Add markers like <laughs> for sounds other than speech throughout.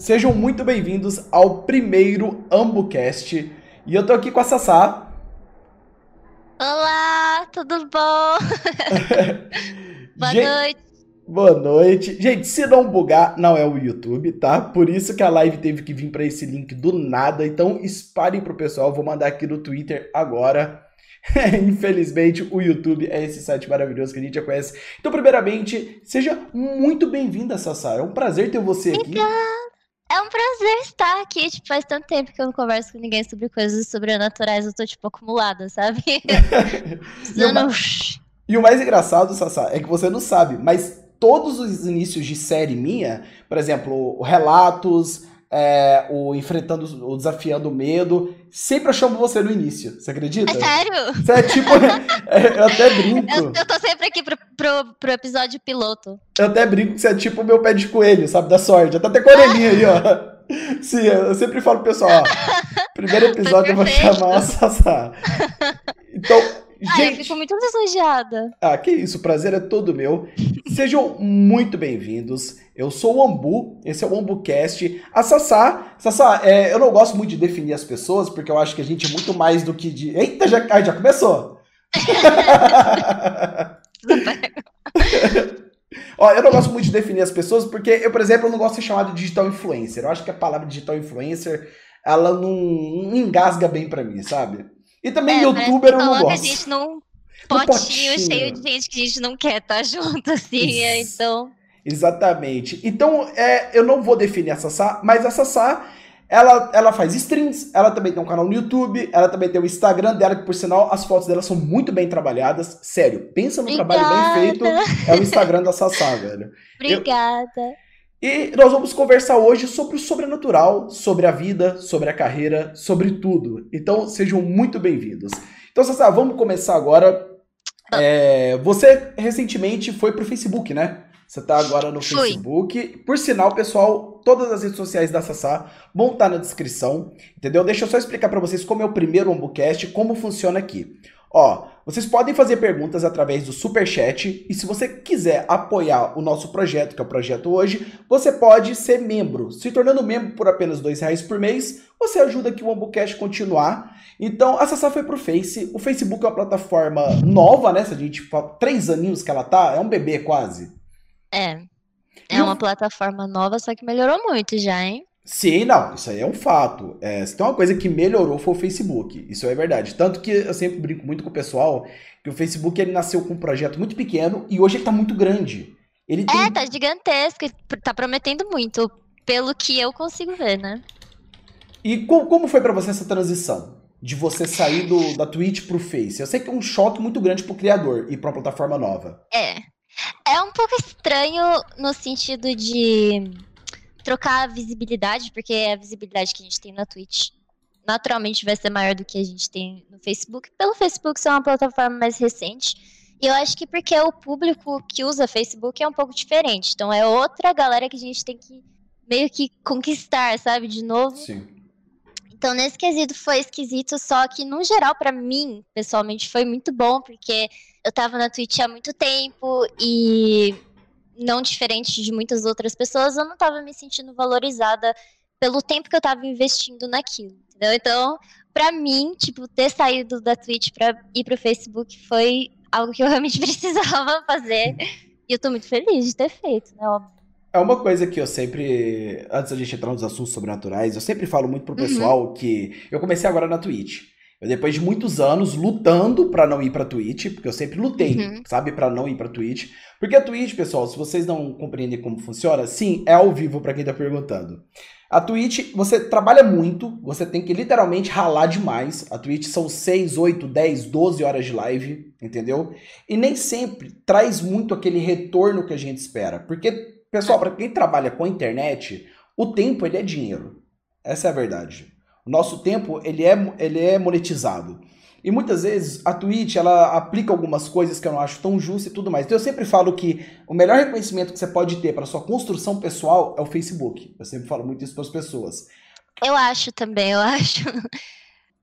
Sejam muito bem-vindos ao primeiro AmbuCast. E eu tô aqui com a Sassá. Olá, tudo bom? <laughs> Boa Gente- noite. Boa noite. Gente, se não bugar, não é o YouTube, tá? Por isso que a live teve que vir pra esse link do nada. Então, espalhem pro pessoal. Vou mandar aqui no Twitter agora. <laughs> Infelizmente, o YouTube é esse site maravilhoso que a gente já conhece. Então, primeiramente, seja muito bem-vinda, Sassá. É um prazer ter você aqui. É um prazer estar aqui. Tipo, faz tanto tempo que eu não converso com ninguém sobre coisas sobrenaturais. Eu tô, tipo, acumulada, sabe? <laughs> E Precisando- E o mais engraçado, Sassá, é que você não sabe, mas todos os inícios de série minha, por exemplo, o Relatos, é, o Enfrentando, o Desafiando o Medo, sempre eu chamo você no início, você acredita? É sério? Você é tipo. <laughs> eu até brinco. Eu, eu tô sempre aqui pro, pro, pro episódio piloto. Eu até brinco que você é tipo o meu pé de coelho, sabe? Da sorte. Até tem com a orelhinha aí, ó. <laughs> Sim, eu sempre falo pro pessoal, ó. Primeiro episódio eu vou chamar a Sassá. Então, Ah, eu gente. fico muito lisonjeada. Ah, que isso, o prazer é todo meu. Sejam muito bem-vindos. Eu sou o Ambu, esse é o AmbuCast. A Sassá, Sassá, é, eu não gosto muito de definir as pessoas, porque eu acho que a gente é muito mais do que de. Eita, já, ai, já começou! <laughs> Ó, eu não gosto muito de definir as pessoas, porque eu, por exemplo, eu não gosto de ser chamado de digital influencer. Eu acho que a palavra digital influencer, ela não, não engasga bem pra mim, sabe? E também É, youtuber eu não gosto. a gente num potinho, potinho. cheio de gente que a gente não quer estar <laughs> junto, assim. é. Então, Exatamente. Então, é, eu não vou definir a Sassá, mas a Sassá, ela, ela faz streams, ela também tem um canal no YouTube, ela também tem o Instagram dela, que por sinal, as fotos dela são muito bem trabalhadas. Sério, pensa no trabalho bem feito, é o Instagram da Sassá, velho. <laughs> obrigada. E nós vamos conversar hoje sobre o sobrenatural, sobre a vida, sobre a carreira, sobre tudo. Então, sejam muito bem-vindos. Então, Sassá, vamos começar agora. É, você recentemente foi pro Facebook, né? Você tá agora no Fui. Facebook. Por sinal, pessoal, todas as redes sociais da Sassá vão estar na descrição, entendeu? Deixa eu só explicar pra vocês como é o primeiro Ombucast, como funciona aqui. Ó, vocês podem fazer perguntas através do Superchat e se você quiser apoiar o nosso projeto, que é o projeto hoje, você pode ser membro. Se tornando membro por apenas R$ reais por mês, você ajuda aqui o Ambucast continuar. Então, a Sassá foi pro Face. O Facebook é uma plataforma nova, né? Se a gente fala, três aninhos que ela tá, é um bebê quase. É. É uma plataforma nova, só que melhorou muito já, hein? Sim, não, isso aí é um fato. É, se tem uma coisa que melhorou foi o Facebook. Isso é verdade. Tanto que eu sempre brinco muito com o pessoal que o Facebook ele nasceu com um projeto muito pequeno e hoje ele tá muito grande. Ele tem É, tá gigantesco, tá prometendo muito, pelo que eu consigo ver, né? E co- como foi pra você essa transição? De você sair do, da Twitch pro Face? Eu sei que é um choque muito grande pro criador e pra uma plataforma nova. É. É um pouco estranho no sentido de trocar a visibilidade, porque a visibilidade que a gente tem na Twitch naturalmente vai ser maior do que a gente tem no Facebook, pelo Facebook ser uma plataforma mais recente. E eu acho que porque o público que usa Facebook é um pouco diferente. Então é outra galera que a gente tem que meio que conquistar, sabe? De novo. Sim. Então, nesse quesito foi esquisito, só que, no geral, pra mim, pessoalmente, foi muito bom, porque eu tava na Twitch há muito tempo e, não diferente de muitas outras pessoas, eu não tava me sentindo valorizada pelo tempo que eu tava investindo naquilo, entendeu? Então, pra mim, tipo, ter saído da Twitch pra ir pro Facebook foi algo que eu <laughs> realmente precisava fazer. E eu tô muito feliz de ter feito, né? Óbvio. É uma coisa que eu sempre, antes da gente entrar nos assuntos sobrenaturais, eu sempre falo muito pro Uhum. pessoal que eu comecei agora na Twitch. Eu, depois de muitos anos lutando pra não ir pra Twitch, porque eu sempre lutei, Uhum. sabe, Pra não ir pra Twitch. Porque a Twitch, pessoal, se vocês não compreendem como funciona, sim, é ao vivo pra quem tá perguntando. A Twitch, você trabalha muito, você tem que literalmente ralar demais. A Twitch são 6, 8, 10, 12 horas de live, entendeu? E nem sempre traz muito aquele retorno que a gente espera. Porque, pessoal, para quem trabalha com a internet, o tempo ele é dinheiro. Essa é a verdade. O nosso tempo ele é, ele é monetizado. E muitas vezes a Twitch ela aplica algumas coisas que eu não acho tão justas e tudo mais. Então eu sempre falo que o melhor reconhecimento que você pode ter para sua construção pessoal é o Facebook. Eu sempre falo muito isso para as pessoas. Eu acho também, eu acho. <laughs>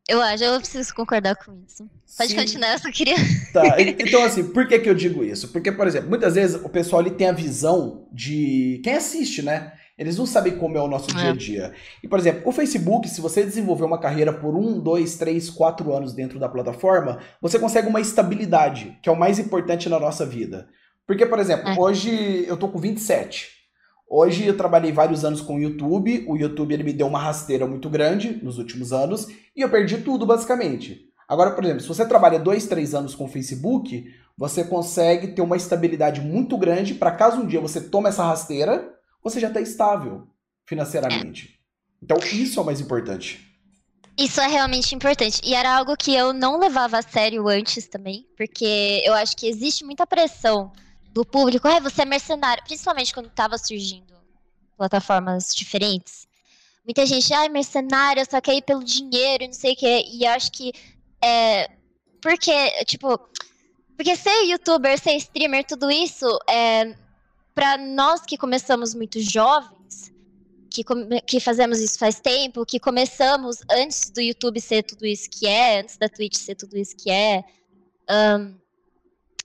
Eu acho, eu preciso concordar com isso. Pode Sim. continuar, eu só queria. <laughs> Tá, então assim, por que que eu digo isso? Porque, por exemplo, muitas vezes o pessoal ele tem a visão de quem assiste, né? Eles não sabem como é o nosso é. dia a dia. E, por exemplo, o Facebook, se você desenvolver uma carreira por um, dois, três, quatro anos dentro da plataforma, você consegue uma estabilidade, que é o mais importante na nossa vida. Porque, por exemplo, é. hoje eu tô com 27. Hoje eu trabalhei vários anos com o YouTube. O YouTube ele me deu uma rasteira muito grande nos últimos anos e eu perdi tudo basicamente. Agora, por exemplo, se você trabalha dois, três anos com o Facebook, você consegue ter uma estabilidade muito grande para caso um dia você tome essa rasteira, você já está estável financeiramente. Então isso é o mais importante. Isso é realmente importante. E era algo que eu não levava a sério antes também, porque eu acho que existe muita pressão do público. Ah, você é mercenário. Principalmente quando estava surgindo plataformas diferentes. Muita gente, ah, mercenário, só quer ir pelo dinheiro e não sei o quê. E eu acho que é. Porque, tipo. Porque ser youtuber, ser streamer, tudo isso, é, para nós que começamos muito jovens, que, que fazemos isso faz tempo, que começamos antes do YouTube ser tudo isso que é, antes da Twitch ser tudo isso que é, um,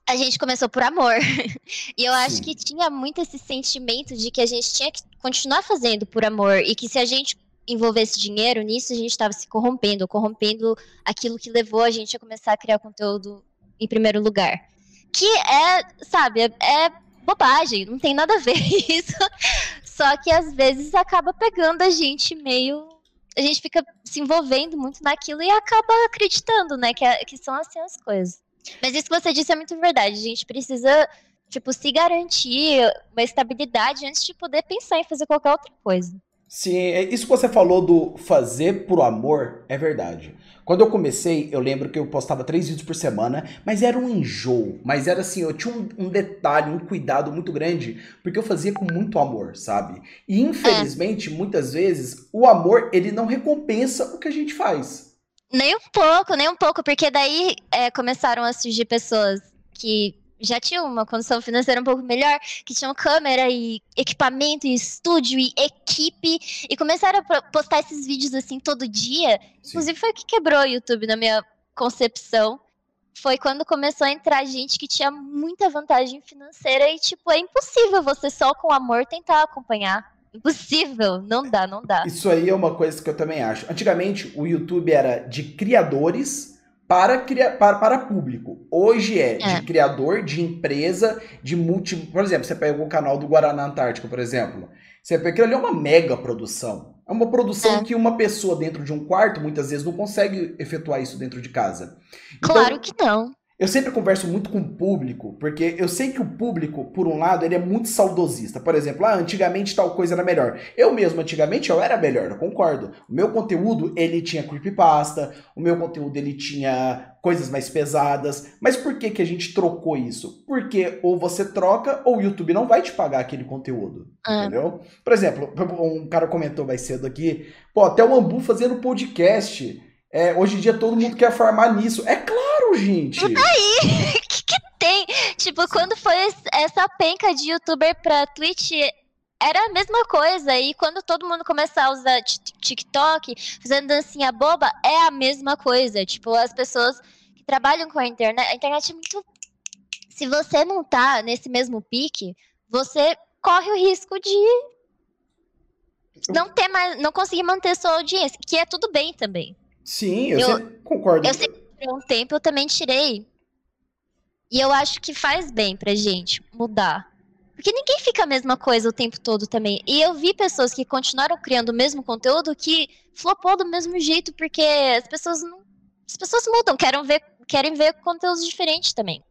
a gente começou por amor. <laughs> e eu Sim. acho que tinha muito esse sentimento de que a gente tinha que continuar fazendo por amor e que se a gente envolvesse dinheiro nisso, a gente estava se corrompendo, corrompendo aquilo que levou a gente a começar a criar conteúdo em primeiro lugar. Que é, sabe, é bobagem, não tem nada a ver <laughs> isso. Só que às vezes acaba pegando a gente meio. A gente fica se envolvendo muito naquilo e acaba acreditando, né? Que, é, que são assim as coisas. Mas isso que você disse é muito verdade. A gente precisa, tipo, se garantir uma estabilidade antes de poder pensar em fazer qualquer outra coisa. Sim, é, isso que você falou do fazer por amor é verdade. Quando eu comecei, eu lembro que eu postava três vídeos por semana, mas era um enjoo. Mas era assim, eu tinha um, um detalhe, um cuidado muito grande, porque eu fazia com muito amor, sabe? E infelizmente, é. muitas vezes, o amor, ele não recompensa o que a gente faz. Nem um pouco, nem um pouco, porque daí é, começaram a surgir pessoas que já tinham uma condição financeira um pouco melhor, que tinham câmera e equipamento e estúdio e equipe, e começaram a postar esses vídeos assim todo dia. Sim. Inclusive foi o que quebrou o YouTube na minha concepção. Foi quando começou a entrar gente que tinha muita vantagem financeira e, tipo, é impossível você só com amor tentar acompanhar. Impossível, não dá, não dá. Isso aí é uma coisa que eu também acho. Antigamente, o YouTube era de criadores para, para, para público. Hoje é, é, de criador, de empresa, de multi. Por exemplo, você pega o canal do Guaraná Antártico, por exemplo. Você pega aquilo ali é uma mega produção. É uma produção é. que uma pessoa dentro de um quarto muitas vezes não consegue efetuar isso dentro de casa. Então, claro que não. Eu sempre converso muito com o público, porque eu sei que o público, por um lado, ele é muito saudosista. Por exemplo, ah, antigamente tal coisa era melhor. Eu mesmo, antigamente, eu era melhor, eu concordo. O meu conteúdo, ele tinha creepypasta, o meu conteúdo, ele tinha coisas mais pesadas. Mas por que, que a gente trocou isso? Porque ou você troca, ou o YouTube não vai te pagar aquele conteúdo. Ah. Entendeu? Por exemplo, um cara comentou mais cedo aqui, pô, até o Ambu fazendo podcast é, hoje em dia todo mundo quer farmar nisso. É claro, gente. E daí? O que, que tem? Tipo, quando foi essa penca de youtuber pra Twitch, era a mesma coisa. E quando todo mundo começar a usar TikTok, fazendo dancinha boba, é a mesma coisa. Tipo, as pessoas que trabalham com a internet. A internet é muito. Se você não tá nesse mesmo pique, você corre o risco de não ter mais, não conseguir manter sua audiência, que é tudo bem também. Sim, eu, eu concordo. Eu sei que por um tempo eu também tirei. E eu acho que faz bem pra gente mudar. Porque ninguém fica a mesma coisa o tempo todo também. E eu vi pessoas que continuaram criando o mesmo conteúdo que flopou do mesmo jeito, porque as pessoas não. As pessoas mudam, querem ver, querem ver conteúdos diferentes também.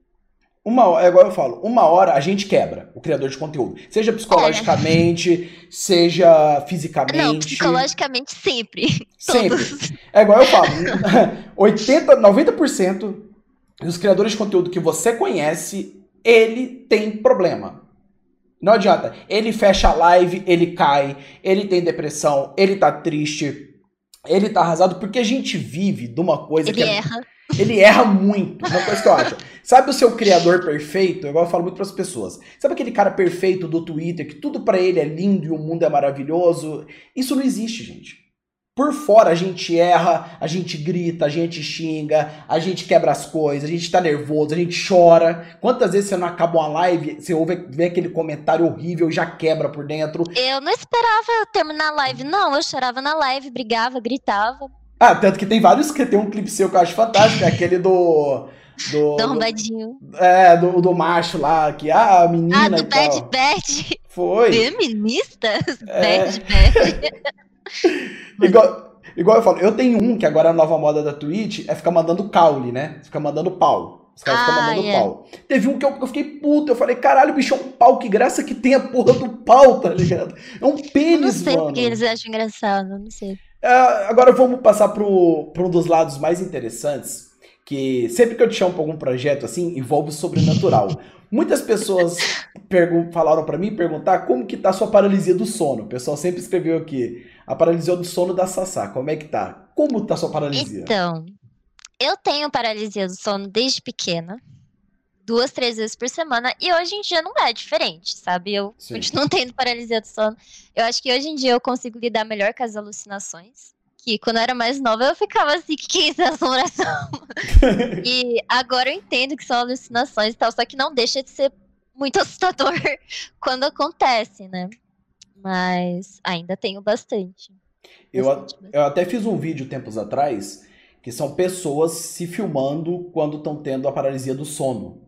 Uma, é igual eu falo, uma hora a gente quebra o criador de conteúdo. Seja psicologicamente, é. seja fisicamente. Não, psicologicamente sempre. <laughs> Sempre. Todos. É igual eu falo, <laughs> 80, 90% dos criadores de conteúdo que você conhece, ele tem problema. Não adianta. Ele fecha a live, ele cai, ele tem depressão, ele tá triste, ele tá arrasado, porque a gente vive de uma coisa ele que. Ele erra. É... Ele erra muito. Uma coisa que eu acho. Sabe o seu criador perfeito? Igual eu falo muito para as pessoas. Sabe aquele cara perfeito do Twitter que tudo para ele é lindo e o mundo é maravilhoso? Isso não existe, gente. Por fora a gente erra, a gente grita, a gente xinga, a gente quebra as coisas, a gente tá nervoso, a gente chora. Quantas vezes você não acaba uma live, você ouve vê aquele comentário horrível e já quebra por dentro? Eu não esperava eu terminar a live, não. Eu chorava na live, brigava, gritava. Ah, tanto que tem vários que tem um clipe seu que eu acho fantástico, é aquele do. Do, <laughs> do. É, do, do macho lá, que ah, a menina. Ah, do Bad Bad. Foi. <laughs> Feministas? É. Bad Bad. <laughs> igual, igual eu falo, eu tenho um que agora a nova moda da Twitch é ficar mandando caule, né? Fica mandando pau. Os caras ah, ficam mandando yeah. pau. Teve um que eu, eu, fiquei puto, eu falei, caralho, bicho, é um pau, que graça que tem a porra do pau, tá ligado? É um pênis, mano. Não sei mano. porque eles acham engraçado, não sei. É, agora vamos passar pro, pro um dos lados mais interessantes, que sempre que eu te chamo pra algum projeto assim, envolve sobrenatural. Muitas pessoas falaram para mim perguntar como que tá a sua paralisia do sono. O pessoal sempre escreveu aqui, a paralisia do sono da Sassá, como é que tá? Como tá a sua paralisia? Então, eu tenho paralisia do sono desde pequena, duas, três vezes por semana, e hoje em dia não é diferente, sabe? Eu Sim. continuo <laughs> tendo paralisia do sono. Eu acho que hoje em dia eu consigo lidar melhor com as alucinações que quando eu era mais nova eu ficava assim, que que é isso, assombração? <laughs> e agora eu entendo que são alucinações e tal, só que não deixa de ser muito assustador <laughs> quando acontece, né? Mas ainda tenho bastante. Eu, eu até fiz um vídeo tempos atrás que são pessoas se filmando quando estão tendo a paralisia do sono.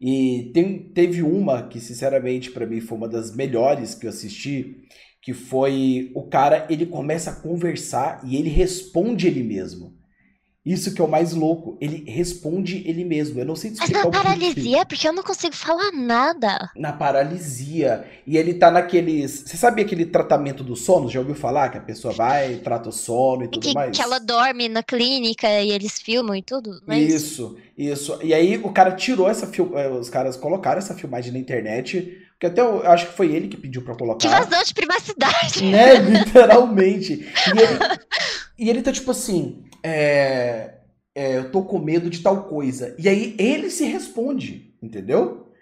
E tem, teve uma que, sinceramente, para mim foi uma das melhores que eu assisti, que foi o cara, ele começa a conversar e ele responde ele mesmo. Isso que é o mais louco, ele responde ele mesmo. Eu não sei explicar Mas na paralisia, porque eu não consigo falar nada. Na paralisia. E ele tá naqueles. Você sabia aquele tratamento do sono? Já ouviu falar? Que a pessoa vai, trata o sono e tudo que, mais? Que ela dorme na clínica e eles filmam e tudo? É isso, isso. E aí o cara tirou essa film... Eh, os caras colocaram essa filmagem na internet que até eu, acho que foi ele que pediu pra colocar. Que vazão de privacidade. <laughs> Né, literalmente. E ele, e ele tá tipo assim, é, é, eu tô com medo de tal coisa. E aí ele se responde, entendeu?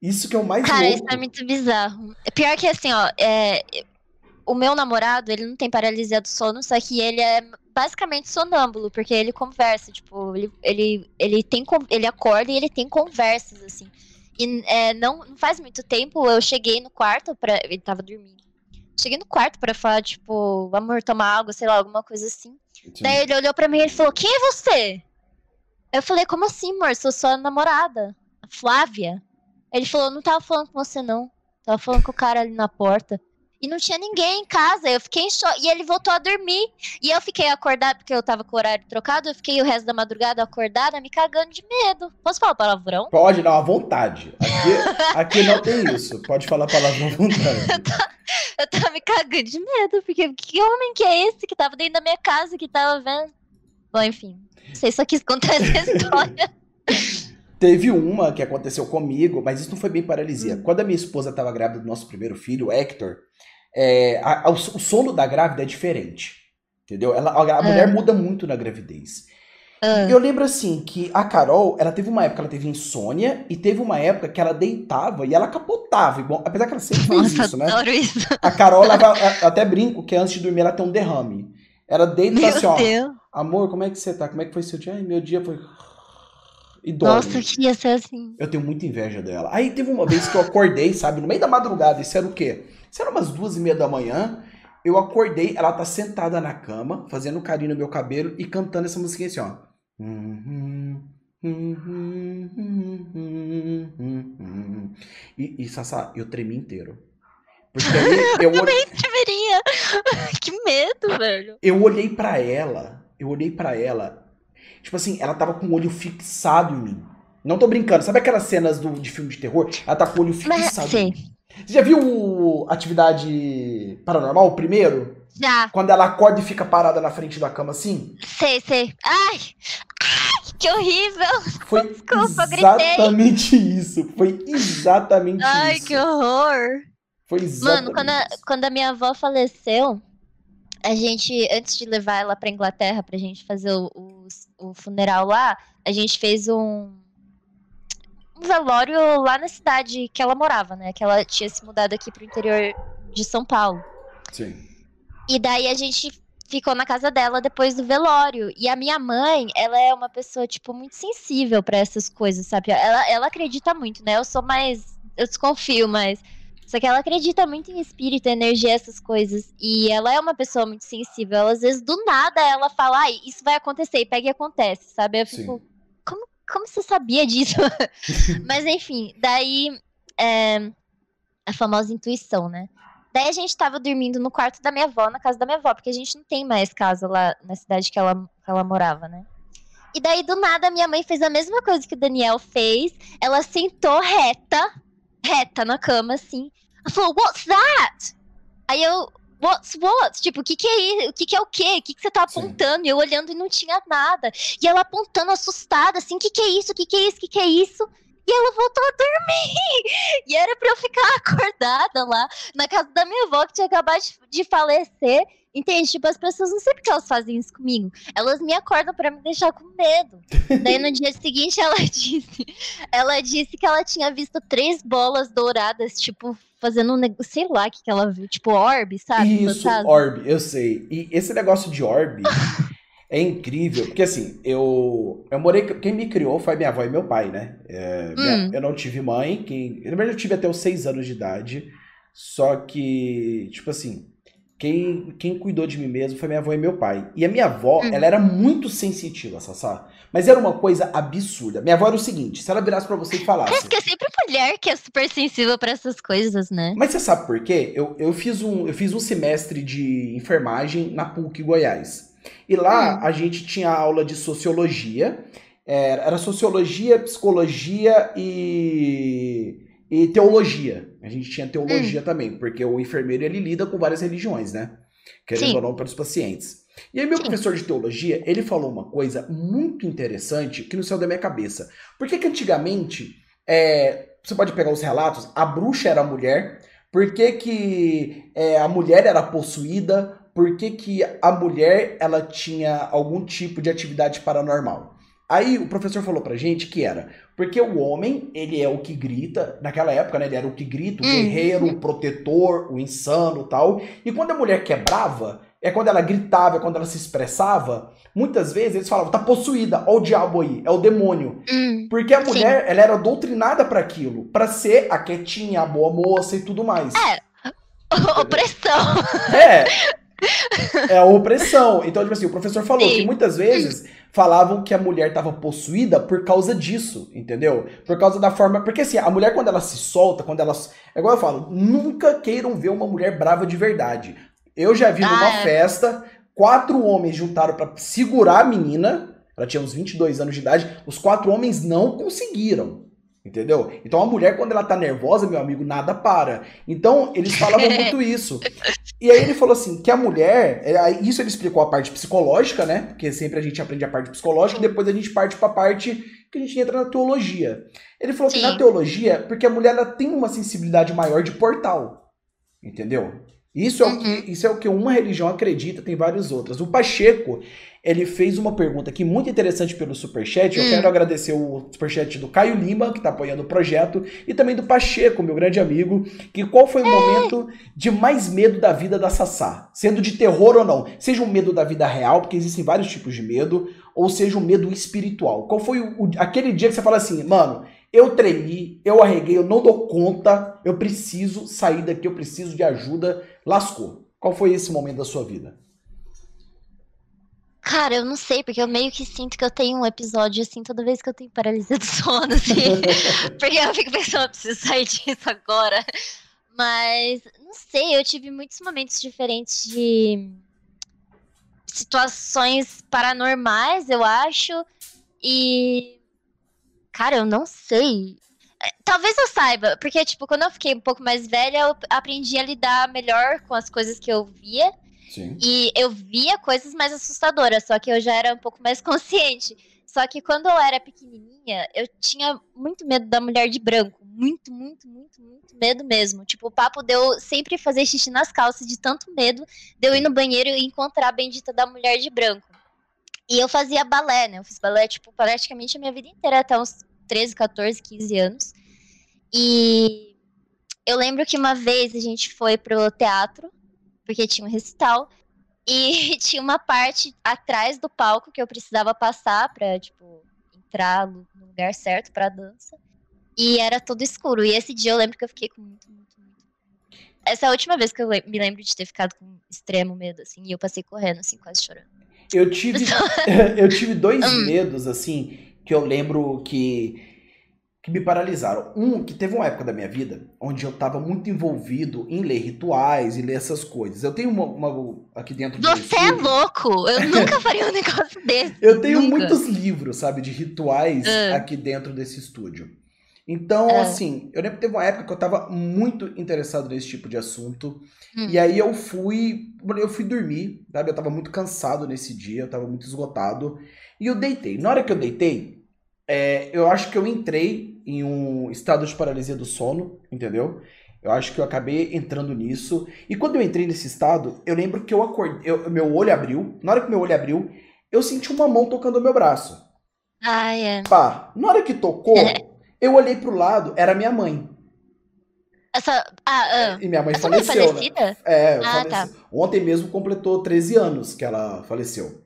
Isso que é o mais Cara, louco. isso é muito bizarro. É pior que assim, ó, é, o meu namorado, ele não tem paralisia do sono, só que ele é basicamente sonâmbulo, porque ele conversa, tipo, ele, ele, ele, tem, ele acorda e ele tem conversas, assim. E é, não, não faz muito tempo eu cheguei no quarto para Ele tava dormindo. Cheguei no quarto para falar, tipo, amor, tomar água, sei lá, alguma coisa assim. Sim. Daí ele olhou para mim e falou: Quem é você? Eu falei: Como assim, amor? Sou sua namorada, Flávia. Ele falou: Não tava falando com você, não. Tava falando com o cara ali na porta. E não tinha ninguém em casa. Eu fiquei em choque. E ele voltou a dormir. E eu fiquei acordada, porque eu tava com o horário trocado. Eu fiquei o resto da madrugada acordada, me cagando de medo. Posso falar palavrão? Pode, não, à vontade. Aqui, aqui não tem isso. Pode falar palavrão à vontade. <laughs> eu, tava, me cagando de medo. Porque que homem que é esse que tava dentro da minha casa, que tava vendo? Bom, enfim. Não sei, só quis contar essa <laughs> história. Teve uma que aconteceu comigo, mas isso não foi bem paralisia. Hum. Quando a minha esposa estava grávida do nosso primeiro filho, Hector, é, a, a, o, sono da grávida é diferente. Entendeu? Ela, a, a mulher ah. muda muito na gravidez. Uh. Eu lembro assim que a Carol, ela teve uma época ela teve insônia e teve uma época que ela deitava e ela capotava, igual, apesar que ela sempre fez Nossa, isso, né? Isso. A Carol, ela, eu até brinco que antes de dormir ela tem um derrame. Ela deita meu assim, ó. Deus. Amor, como é que você tá? Como é que foi seu dia? Ai, meu dia foi e dorme. Nossa, queria ser assim. Eu tenho muita inveja dela. Aí teve uma vez que eu acordei, sabe, no meio da madrugada, isso era o quê? Era umas duas e meia da manhã. Eu acordei, ela tá sentada na cama, fazendo carinho no meu cabelo e cantando essa musiquinha assim, ó. E, e Sassá, eu tremi inteiro. Porque eu, <laughs> eu também tremeria. <laughs> que medo, velho. Eu olhei para ela, eu olhei para ela, tipo assim, ela tava com o olho fixado em mim. Não tô brincando. Sabe aquelas cenas do, de filme de terror? Ela tá com o olho fixado. Mas, em mim. Você já viu Atividade Paranormal, o primeiro? Já. Quando ela acorda e fica parada na frente da cama assim? Sei, sei. Ai! Ai, que horrível! Foi Desculpa, exatamente gritei. isso. Foi exatamente Ai, isso. Ai, que horror! Foi exatamente Mano, quando a, quando a minha avó faleceu, a gente, antes de levar ela pra Inglaterra pra gente fazer o, o, o funeral lá, a gente fez um velório lá na cidade que ela morava, né? Que ela tinha se mudado aqui pro interior de São Paulo. Sim. E daí a gente ficou na casa dela depois do velório. E a minha mãe, ela é uma pessoa, tipo, muito sensível para essas coisas, sabe? Ela, ela acredita muito, né? Eu sou mais. Eu desconfio, mas. Só que ela acredita muito em espírito, energia, essas coisas. E ela é uma pessoa muito sensível. Ela, às vezes, do nada, ela fala, ah, isso vai acontecer, e pega e acontece, sabe? Eu fico, como, como você sabia disso? <laughs> mas, enfim, daí. É, a famosa intuição, né? Daí a gente tava dormindo no quarto da minha avó, na casa da minha avó, porque a gente não tem mais casa lá na cidade que ela, que ela morava, né? E daí, do nada, minha mãe fez a mesma coisa que o Daniel fez. Ela sentou reta, reta na cama, assim. Ela falou, what's that? Aí eu, what's what? Tipo, o que que é isso? O que que é o quê? O que que você tá apontando? Sim. E eu olhando e não tinha nada. E ela apontando assustada, assim, o que que é isso? O que que é isso? O que que é isso? E ela voltou a dormir. <laughs> E era pra eu ficar <laughs> acordada lá na casa da minha avó, que tinha acabado de, falecer. Entende? Tipo, as pessoas não sei porque elas fazem isso comigo. Elas me acordam para me deixar com medo. <laughs> Daí no dia seguinte ela disse, ela disse que ela tinha visto três bolas douradas, tipo, fazendo um negócio, sei lá que, que ela viu, tipo orb, sabe? Isso, orb, eu sei. E esse negócio de orb <laughs> é incrível, porque assim, eu, eu morei. Quem me criou foi minha avó e meu pai, né? É, hum. minha, eu não tive mãe, quem, na verdade eu tive até os seis anos de idade, só que, tipo assim, quem, quem cuidou de mim mesmo foi minha avó e meu pai. E a minha avó, hum. ela era muito sensitiva, Sassá. Mas era uma coisa absurda. Minha avó era o seguinte: se ela virasse para você e falasse. Parece que é sempre mulher que é super sensível para essas coisas, né? Mas você sabe por quê? Eu, eu, fiz um, eu fiz um semestre de enfermagem na PUC Goiás. E lá hum. a gente tinha aula de sociologia. Era, era sociologia, psicologia e, e teologia. A gente tinha teologia hum. também, porque o enfermeiro ele lida com várias religiões, né? Querendo Sim. ou não, para os pacientes. E aí, meu professor de teologia, ele falou uma coisa muito interessante que não saiu da minha cabeça. Por que, que antigamente, é, você pode pegar os relatos, a bruxa era mulher, por que, que é, a mulher era possuída, por que, que a mulher ela tinha algum tipo de atividade paranormal. Aí o professor falou pra gente que era porque o homem, ele é o que grita, naquela época, né, ele era o que grita, o uhum. guerreiro, o protetor, o insano tal. E quando a mulher quebrava, é quando ela gritava, é quando ela se expressava, muitas vezes eles falavam, tá possuída, ó o diabo aí, é o demônio. Hum, porque a mulher, sim. ela era doutrinada para aquilo, para ser a quietinha, a boa moça e tudo mais. É, <laughs> opressão. É, <laughs> é a opressão. Então, tipo assim, o professor falou Sim. que muitas vezes falavam que a mulher estava possuída por causa disso, entendeu? Por causa da forma. Porque assim, a mulher, quando ela se solta, quando ela. É igual eu falo, nunca queiram ver uma mulher brava de verdade. Eu já vi numa ah, é. festa, quatro homens juntaram para segurar a menina. Ela tinha uns 22 anos de idade. Os quatro homens não conseguiram. Entendeu? Então a mulher, quando ela tá nervosa, meu amigo, nada para. Então, eles falavam <laughs> muito isso. E aí ele falou assim: que a mulher. É, isso ele explicou a parte psicológica, né? Porque sempre a gente aprende a parte psicológica e depois a gente parte pra parte que a gente entra na teologia. Ele falou Sim. que na teologia, porque a mulher ela tem uma sensibilidade maior de portal. Entendeu? Isso é, uhum. o que, uhum. isso é o que uma religião acredita, tem várias outras. O Pacheco, ele fez uma pergunta aqui muito interessante pelo Superchat. Eu hum. quero agradecer o Superchat do Caio Lima, que está apoiando o projeto, e também do Pacheco, meu grande amigo, que qual foi o é. momento de mais medo da vida da Sassá? Sendo de terror ou não. Seja um medo da vida real, porque existem vários tipos de medo, ou seja um medo espiritual. Qual foi o, o, aquele dia que você fala assim, mano, eu tremi, eu arreguei, eu não dou conta, eu preciso sair daqui, eu preciso de ajuda, lascou. Qual foi esse momento da sua vida? Cara, eu não sei, porque eu meio que sinto que eu tenho um episódio assim toda vez que eu tenho paralisia do <laughs> sono, assim. <laughs> porque eu fico pensando, eu preciso sair disso agora. Mas, não sei, eu tive muitos momentos diferentes de situações paranormais, eu acho. E Cara, eu não sei. Talvez eu saiba, porque, tipo, quando eu fiquei um pouco mais velha, eu aprendi a lidar melhor com as coisas que eu via. Sim. E eu via coisas mais assustadoras, só que eu já era um pouco mais <laughs> consciente. Só que quando eu era pequenininha, eu tinha muito medo da mulher de branco. Muito, muito, muito, muito medo mesmo. Tipo, o papo deu sempre fazer xixi nas calças de tanto medo de eu ir no banheiro e encontrar a bendita da mulher de branco. E eu fazia balé, né? Eu fiz balé, tipo, praticamente a minha vida inteira, até uns 13, 14, 15 anos. E eu lembro que uma vez a gente foi pro teatro, porque tinha um recital, E <laughs> tinha uma parte atrás do palco que eu precisava passar pra, tipo, entrar no lugar certo pra dança. E era tudo escuro. E esse dia eu lembro que eu fiquei com muito, muito, muito. Essa é a última vez que eu me lembro de ter ficado com extremo medo, assim. E eu passei correndo, assim, quase chorando. Eu tive, <laughs> <laughs> eu tive dois hum. medos, assim, que eu lembro que que me paralisaram. Um, que teve uma época da minha vida onde eu estava muito envolvido em ler rituais e ler essas coisas. Eu tenho uma, uma aqui dentro do Você é louco! Eu <laughs> nunca faria um negócio desse. Eu tenho nunca. muitos livros, sabe, de rituais uh. aqui dentro desse estúdio. Então, uh. assim, eu lembro que teve uma época que eu estava muito interessado nesse tipo de assunto. Hum. E aí eu fui, eu fui dormir, sabe? Eu estava muito cansado nesse dia, eu estava muito esgotado. E eu deitei. Na hora que eu deitei, é, eu acho que eu entrei em um estado de paralisia do sono, entendeu? Eu acho que eu acabei entrando nisso. E quando eu entrei nesse estado, eu lembro que eu acordei, eu, meu olho abriu. Na hora que meu olho abriu, eu senti uma mão tocando o meu braço. Ah, é. Pá, na hora que tocou, eu olhei pro lado, era minha mãe. Essa. Ah, ah. E minha mãe faleceu, mãe né? É, ah, tá. Ontem mesmo completou 13 anos que ela faleceu.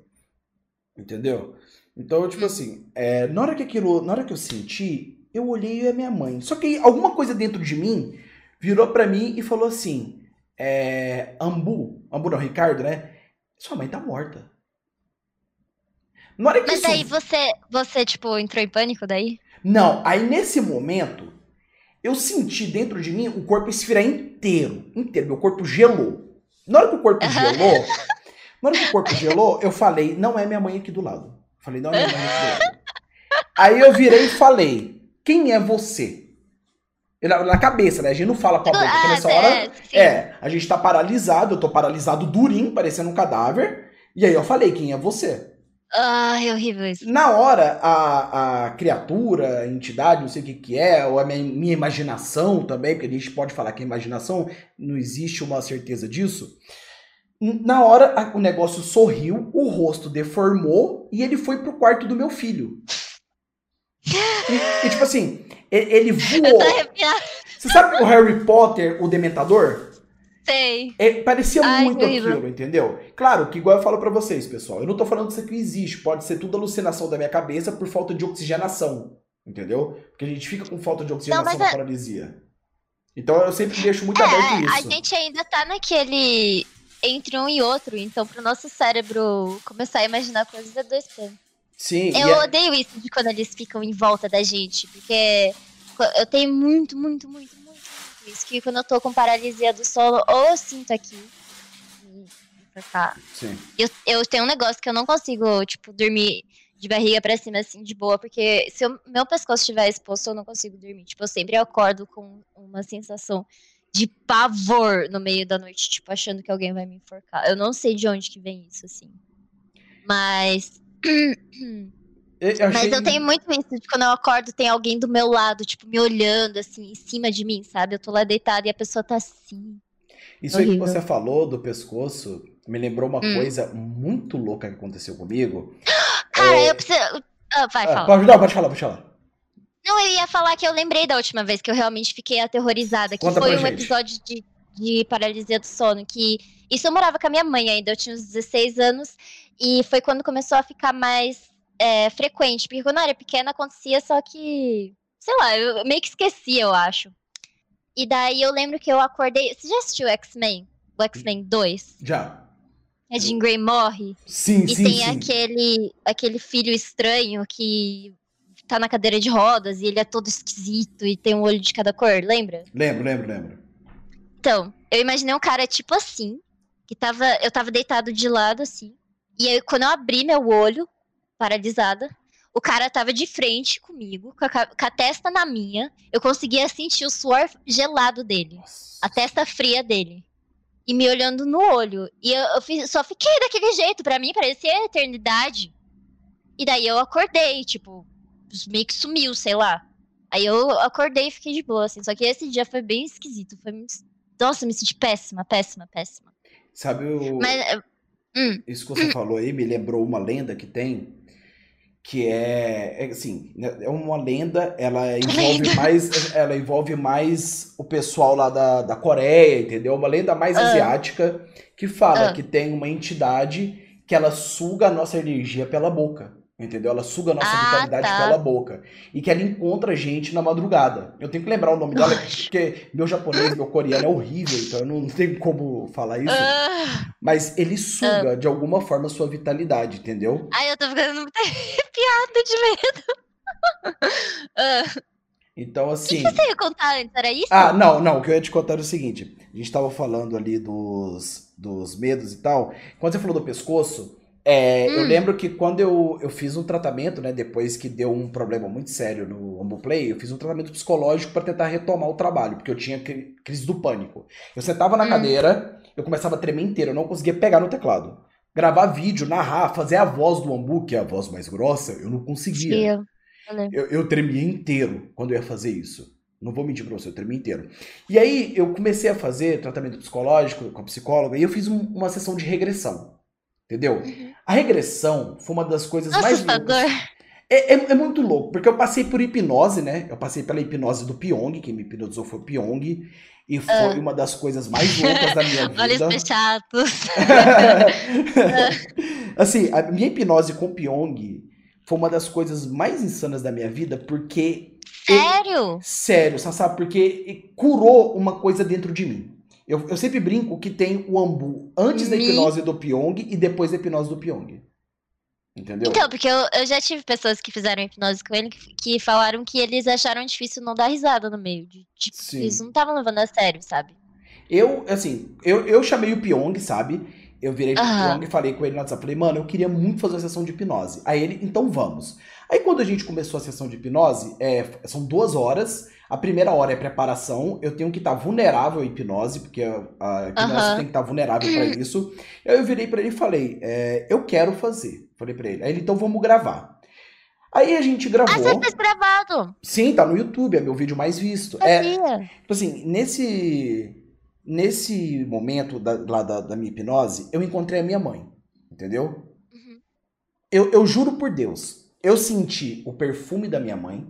Entendeu? Então, tipo hum. assim, é, na hora que aquilo. Na hora que eu senti, eu olhei e é minha mãe. Só que alguma coisa dentro de mim virou para mim e falou assim: é, Ambu, Ambu não, Ricardo, né? Sua mãe tá morta. Na hora que Mas isso... daí você, você, tipo, entrou em pânico daí? Não, aí nesse momento, eu senti dentro de mim o corpo esfriar inteiro. Inteiro. Meu corpo gelou. Na hora que o corpo gelou, na hora que o corpo <laughs> gelou, eu falei, não é minha mãe aqui do lado. Falei, não é do lado. Aí eu virei e falei, quem é você? Na, na cabeça, né? A gente não fala com a boca, porque nessa hora. É, é, a gente tá paralisado, eu tô paralisado durinho, parecendo um cadáver. E aí eu falei, quem é você? Ai, horrível isso. Na hora, a, a criatura, a entidade, não sei o que que é, ou a minha, minha imaginação também, porque a gente pode falar que é imaginação, não existe uma certeza disso. Na hora, o negócio sorriu, o rosto deformou e ele foi pro quarto do meu filho. E, e, tipo assim, ele, voou. Você sabe o Harry Potter, o Dementador? Sei. É, parecia Ai, muito aquilo, entendeu? Claro que, igual eu falo para vocês, pessoal, eu não tô falando que isso aqui existe. Pode ser tudo alucinação da minha cabeça por falta de oxigenação. Entendeu? Porque a gente fica com falta de oxigenação não, na é... paralisia. Então eu sempre deixo muito é, aberto isso. A gente ainda tá naquele entre um e outro, então pro nosso cérebro começar a imaginar coisas é dois planos. Sim. Eu é odeio isso de quando eles ficam em volta da gente, porque eu tenho muito, muito, muito, muito, muito isso. Que quando eu tô com paralisia do sono, ou eu sinto aqui. Sim. Eu, eu tenho um negócio que eu não consigo, tipo, dormir de barriga para cima, assim, de boa, porque se o meu pescoço estiver exposto, eu não consigo dormir. Tipo, eu sempre acordo com uma sensação de pavor no meio da noite, tipo, achando que alguém vai me enforcar. Eu não sei de onde que vem isso, assim. Mas <clears throat> eu Mas eu tenho muito isso, de quando eu acordo, tem alguém do meu lado, tipo, me olhando, assim, em cima de mim, sabe? Eu tô lá deitada e a pessoa tá assim. Isso aí que você falou do pescoço me lembrou uma hum. coisa muito louca que aconteceu comigo. <gasps> Cara, é... eu preciso. Ah, vai, ah, fala. Pode, não, pode falar, pode falar. Não, eu ia falar que eu lembrei da última vez que eu realmente fiquei aterrorizada, que Conta foi um gente. episódio de, de paralisia do sono, que isso eu morava com a minha mãe ainda, eu tinha uns 16 anos, e foi quando começou a ficar mais é, frequente. Porque quando eu era pequena acontecia, só que. Sei lá, eu meio que esqueci, eu acho. E daí eu lembro que eu acordei. Você já assistiu X-Men? O X-Men 2? Já. A Jean Grey morre. Sim, e sim. E tem sim. Aquele, aquele filho estranho que tá na cadeira de rodas e ele é todo esquisito e tem um olho de cada cor, lembra? Lembro, lembro, lembro. Então, eu imaginei um cara tipo assim, que tava. Eu tava deitado de lado, assim. E aí, quando eu abri meu olho, paralisada, o cara tava de frente comigo, com a, com a testa na minha. Eu conseguia sentir o suor gelado dele, Nossa. a testa fria dele. E me olhando no olho. E eu, eu fiz, só fiquei daquele jeito. para mim parecia eternidade. E daí eu acordei, tipo, meio que sumiu, sei lá. Aí eu acordei e fiquei de boa, assim. Só que esse dia foi bem esquisito. Foi muito... Nossa, me senti péssima, péssima, péssima. Sabe o. Mas, Hum. Isso que você falou aí me lembrou uma lenda que tem que é, é assim, né, é uma lenda, ela envolve mais, ela envolve mais o pessoal lá da, da Coreia, entendeu? Uma lenda mais Ah. asiática que fala Ah. que tem uma entidade que ela suga a nossa energia pela boca. Entendeu? Ela suga a nossa Ah, vitalidade tá. pela boca. E que ela encontra a gente na madrugada. Eu tenho que lembrar o nome dela, porque meu japonês, meu coreano é horrível, então eu não <laughs> tenho como falar isso. Ah, Mas ele suga, de alguma forma, a sua vitalidade, entendeu? ai, eu tô ficando muito <laughs> arrepiada de medo. <laughs> Ah, Então, O assim. que você ia contar antes? Era isso? Ah, não, não. O que eu ia te contar era o seguinte: a gente tava falando ali dos, dos medos e tal. Quando você falou do pescoço, é, eu Hum. lembro que quando eu, eu fiz um tratamento, né? Depois que deu um problema muito sério no Ombuplay, eu fiz um tratamento psicológico para tentar retomar o trabalho, porque eu tinha cri- crise do pânico. Eu sentava na Hum. cadeira, eu começava a tremer inteiro, eu não conseguia pegar no teclado. Gravar vídeo, narrar, fazer a voz do Ambu, que é a voz mais grossa, eu não conseguia. Eu- eu. Eu, eu tremia inteiro quando eu ia fazer isso. Não vou mentir pra você, eu tremia inteiro. E aí eu comecei a fazer tratamento psicológico com a psicóloga e eu fiz um- uma sessão de regressão. Entendeu? A regressão foi uma das coisas mais Assustador. loucas. É, é, é muito louco, porque eu passei por hipnose, né? Eu passei pela hipnose do Pyong, quem me hipnotizou foi o Pyong. E foi Ah. uma das coisas mais loucas da minha <laughs> vida. Olhos fechados. <laughs> assim, a minha hipnose com o Pyong foi uma das coisas mais insanas da minha vida, porque. ele- Sério? Sério, você sabe? Porque curou uma coisa dentro de mim. Eu, eu sempre brinco que tem o Ambu antes da hipnose do Pyong e depois da hipnose do Pyong. Entendeu? Então, porque eu, eu já tive pessoas que fizeram hipnose com ele que, que falaram que eles acharam difícil não dar risada no meio. De, tipo, Sim. eles não estavam levando a sério, sabe? Eu, assim, eu, eu chamei o Pyong, sabe? Eu virei pro. Pyong e falei com ele no WhatsApp. Falei, mano, eu queria muito fazer uma sessão de hipnose. Aí ele, então vamos. Aí quando a gente começou a sessão de hipnose, é, são duas horas. A primeira hora é preparação. Eu tenho que estar vulnerável à hipnose, porque a, hipnose tem que estar vulnerável pra <clears throat> isso. Aí eu virei pra ele e falei, é, eu quero fazer. Falei pra ele. Aí ele, então vamos gravar. Aí a gente Ah, gravou. você fez gravado. Sim, tá no YouTube, é meu vídeo mais visto. É. Tipo assim, nesse, nesse momento da, lá da, da minha hipnose, eu encontrei a minha mãe. Entendeu? Uhum. Eu, eu juro por Deus, eu senti o perfume da minha mãe.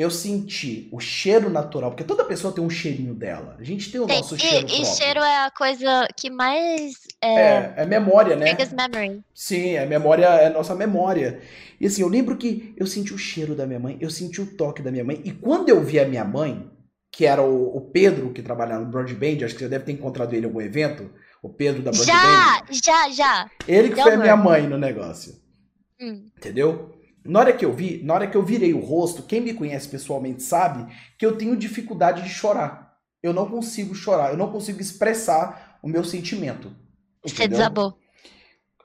Eu senti o cheiro natural, porque toda pessoa tem um cheirinho dela. A gente tem o Tem- nosso cheiro e, próprio. e cheiro é a coisa que mais. É, É, é memória, né? biggest memory. Sim, a memória é nossa memória. E assim, eu lembro que eu senti o cheiro da minha mãe, eu senti o toque da minha mãe. E quando eu vi a minha mãe, que era o, o Pedro, que trabalha no Broadband, acho que você deve ter encontrado ele em algum evento, o Pedro da Broadband. Já, já, já. Ele que foi a minha mãe no negócio. Hum. Entendeu? Na hora que eu vi, na hora que eu virei o rosto, quem me conhece pessoalmente sabe que eu tenho dificuldade de chorar. Eu não consigo chorar, eu não consigo expressar o meu sentimento. Você entendeu? desabou.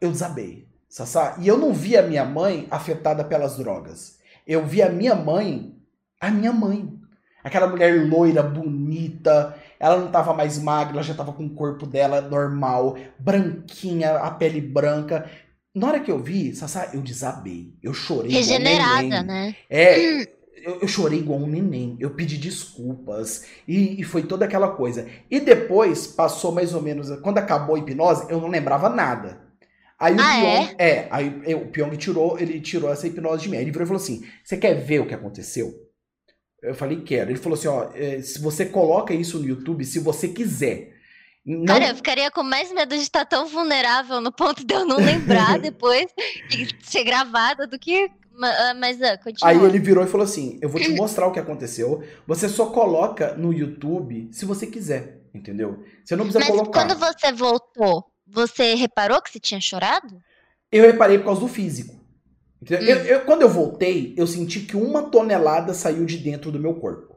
eu desabei, Sassá. E eu não vi a minha mãe afetada pelas drogas. Eu vi a minha mãe, a minha mãe. Aquela mulher loira, bonita. Ela não tava mais magra, ela já tava com o corpo dela normal, branquinha, a pele branca. Na hora que eu vi, Sassá, eu desabei. Eu chorei. igual um Regenerada, neném. né? É, eu, eu chorei igual um neném. Eu pedi desculpas. E, e foi toda aquela coisa. E depois, passou mais ou menos. Quando acabou a hipnose, eu não lembrava nada. Aí o Ah, Pyong. É, aí eu- o Pyong tirou, ele tirou essa hipnose de mim. Ele virou e falou assim: Você quer ver o que aconteceu? Eu falei, quero. Ele falou assim: ó, é, se você coloca isso no YouTube, se você quiser. Não, Cara, eu ficaria com mais medo de estar tão vulnerável no ponto de eu não lembrar <laughs> depois e ser gravada do que. ah, Mas ah, continua. Aí ele virou e falou assim: Eu vou te <clears throat> mostrar o que aconteceu. Você só coloca no YouTube se você quiser, entendeu? Você não precisa Mas colocar. quando você voltou, você reparou que você tinha chorado? Eu reparei por causa do físico. Hum. Eu- eu- quando eu voltei, eu senti que uma tonelada saiu de dentro do meu corpo.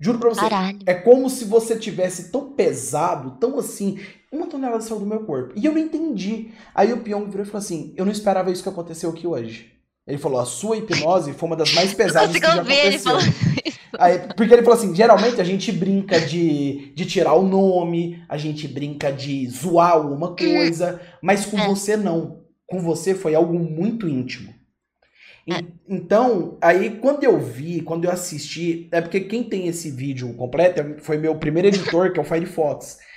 Juro pra você. Caralho. É como se você tivesse tão pesado, tão assim. Uma tonelada saiu do meu corpo. E eu não entendi. Aí o Pyong virou e falou assim: Eu não esperava isso que aconteceu aqui hoje. Ele falou: A sua hipnose foi uma das mais <laughs> pesadas que já ele aconteceu. falando Aí, porque ele falou assim: geralmente a gente brinca de, de tirar o nome, a gente brinca de zoar alguma coisa, mas com É. você não. Com você foi algo muito íntimo. É. Então, aí quando eu vi, quando eu assisti, é porque quem tem esse vídeo completo foi meu primeiro editor, que é o Firefox. <laughs>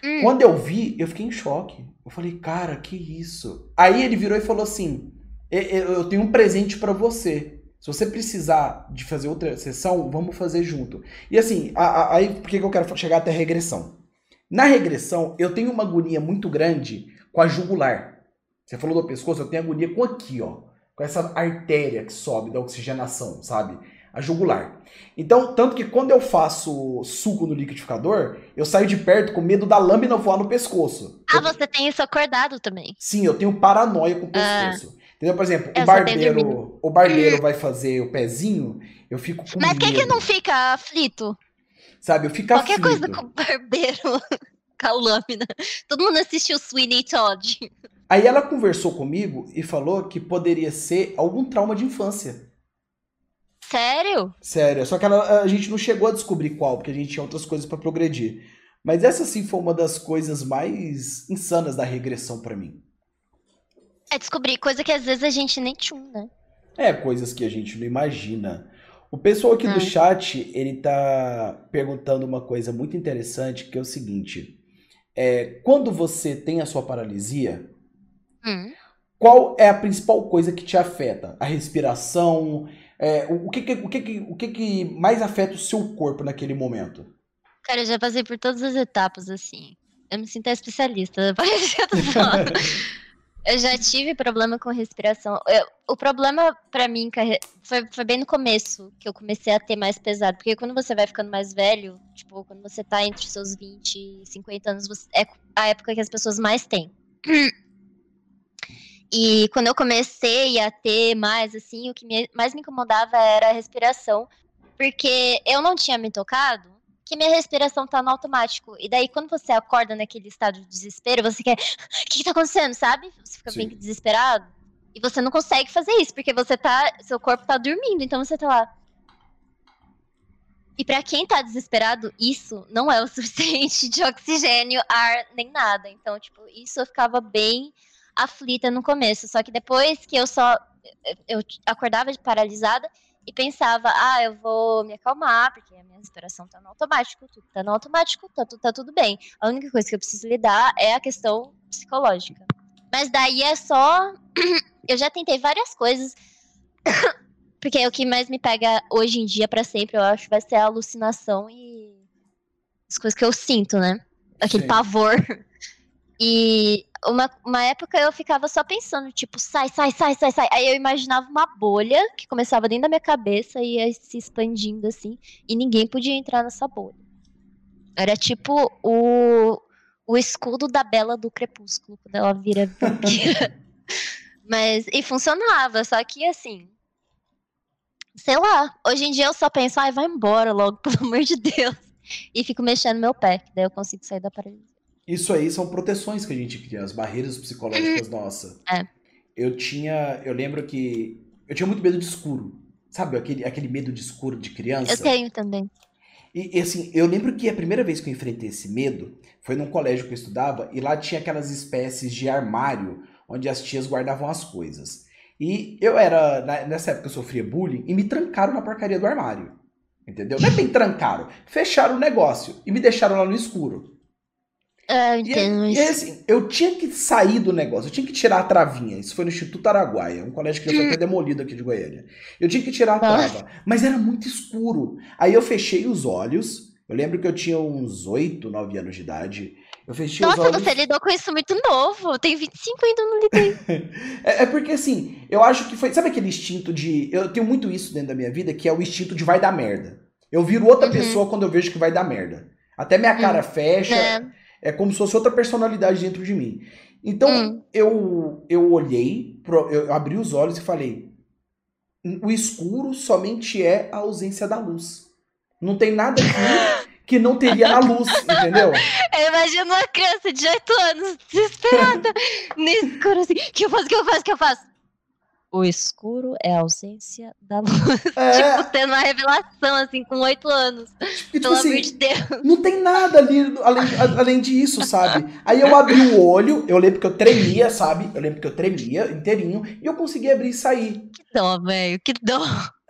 Hum. Quando eu vi, eu fiquei em choque. Eu falei, cara, que isso? Aí ele virou e falou assim: eu tenho um presente para você. Se você precisar de fazer outra sessão, vamos fazer junto. E assim, aí por que eu quero chegar até a regressão? Na regressão, eu tenho uma agonia muito grande com a jugular. Você falou do pescoço, eu tenho agonia com aqui, ó. Com essa artéria que sobe da oxigenação, sabe? A jugular. Então, tanto que quando eu faço suco no liquidificador, eu saio de perto com medo da lâmina voar no pescoço. Ah, eu... você tem isso acordado também. Sim, eu tenho paranoia com o ah. pescoço. Ah. Entendeu? Por exemplo, o barbeiro, o barbeiro vai fazer o pezinho, eu fico com Mas medo. quem que não fica aflito? Sabe, eu fico Qualquer aflito. coisa com o barbeiro, <laughs> com a lâmina. Todo mundo assistiu Sweeney Todd. Aí ela conversou comigo e falou que poderia ser algum trauma de infância. Sério? Sério. Só que ela, a gente não chegou a descobrir qual, porque a gente tinha outras coisas para progredir. Mas essa sim foi uma das coisas mais insanas da regressão para mim. É descobrir coisa que às vezes a gente nem tinha, né? É, coisas que a gente não imagina. O pessoal aqui hum. do chat, ele tá perguntando uma coisa muito interessante, que é o seguinte. É, quando você tem a sua paralisia, hum. qual é a principal coisa que te afeta? A respiração? É, o, que, que, o, que, que, o que, que mais afeta o seu corpo naquele momento? Cara, eu já passei por todas as etapas, assim. Eu me sinto especialista, <laughs> Eu já tive problema com respiração. Eu, o problema para mim foi, foi, bem no começo que eu comecei a ter mais pesado. Porque quando você vai ficando mais velho, tipo, quando você tá entre os seus 20 e 50 anos, você, é a época que as pessoas mais têm. E quando eu comecei a ter mais, assim, o que me, mais me incomodava era a respiração. Porque eu não tinha me tocado que minha respiração tá no automático. E daí, quando você acorda naquele estado de desespero, você quer. O que, que tá acontecendo, sabe? Você fica Sim. bem desesperado. E você não consegue fazer isso, porque você tá. Seu corpo tá dormindo, então você tá lá. E para quem tá desesperado, isso não é o <laughs> suficiente de oxigênio, ar, nem nada. Então, tipo, isso eu ficava bem aflita no começo. Só que depois que eu só. Eu acordava de paralisada e pensava, ah, eu vou me acalmar, porque a minha respiração tá no automático, tudo tá no automático, tá, tudo, tá tudo bem. A única coisa que eu preciso lidar é a questão psicológica. Mas daí é só. <coughs> eu já tentei várias coisas. <coughs> porque o que mais me pega hoje em dia para sempre, eu acho, vai ser a alucinação e as coisas que eu sinto, né? Aquele Sim. pavor. <laughs> E uma, uma época eu ficava só pensando, tipo, sai, sai, sai, sai, sai. Aí eu imaginava uma bolha que começava dentro da minha cabeça e ia se expandindo assim, e ninguém podia entrar nessa bolha. Era tipo o, o escudo da Bela do Crepúsculo, quando ela vira <laughs> vampira. Mas, e funcionava, só que assim. Sei lá, hoje em dia eu só penso, ai, vai embora logo, <laughs> pelo amor de Deus. E fico mexendo meu pé, que daí eu consigo sair da paralisia. Isso aí são proteções que a gente cria, as barreiras psicológicas uhum. nossas. É. Eu tinha. Eu lembro que. Eu tinha muito medo de escuro. Sabe, aquele, aquele medo de escuro de criança? Eu tenho também. E, e, assim, eu lembro que a primeira vez que eu enfrentei esse medo foi num colégio que eu estudava e lá tinha aquelas espécies de armário onde as tias guardavam as coisas. E eu era, nessa época eu sofria bullying e me trancaram na porcaria do armário. Entendeu? Não é bem trancaram, fecharam o negócio e me deixaram lá no escuro. Entendo e, e assim, eu tinha que sair do negócio, eu tinha que tirar a travinha. Isso foi no Instituto Araguaia, um colégio que já foi até demolido aqui de Goiânia. Eu tinha que tirar a trava, mas era muito escuro. Aí eu fechei os olhos. Eu lembro que eu tinha uns 8, 9 anos de idade. Eu fechei Nossa, os olhos. você lidou com isso muito novo. Eu tenho 25 e ainda não lidei. <laughs> é, é, porque assim, eu acho que foi. Sabe aquele instinto de. Eu tenho muito isso dentro da minha vida, que é o instinto de vai dar merda. Eu viro outra uhum. pessoa quando eu vejo que vai dar merda. Até minha cara uhum. fecha. É. É como se fosse outra personalidade dentro de mim. Então, hum. eu, eu olhei, eu abri os olhos e falei: o escuro somente é a ausência da luz. Não tem nada aqui <laughs> que não teria na luz, entendeu? Eu imagino uma criança de 8 anos desesperada no escuro assim: o que eu faço, o que eu faço, o que eu faço? O escuro é a ausência da luz. É. <laughs> tipo, tendo uma revelação, assim, com oito anos. Tipo, Pelo assim, amor de Deus. Não tem nada ali além, além disso, sabe? Aí eu abri o olho, eu lembro que eu tremia, sabe? Eu lembro que eu tremia inteirinho, e eu consegui abrir e sair. Que dó, velho, que dó.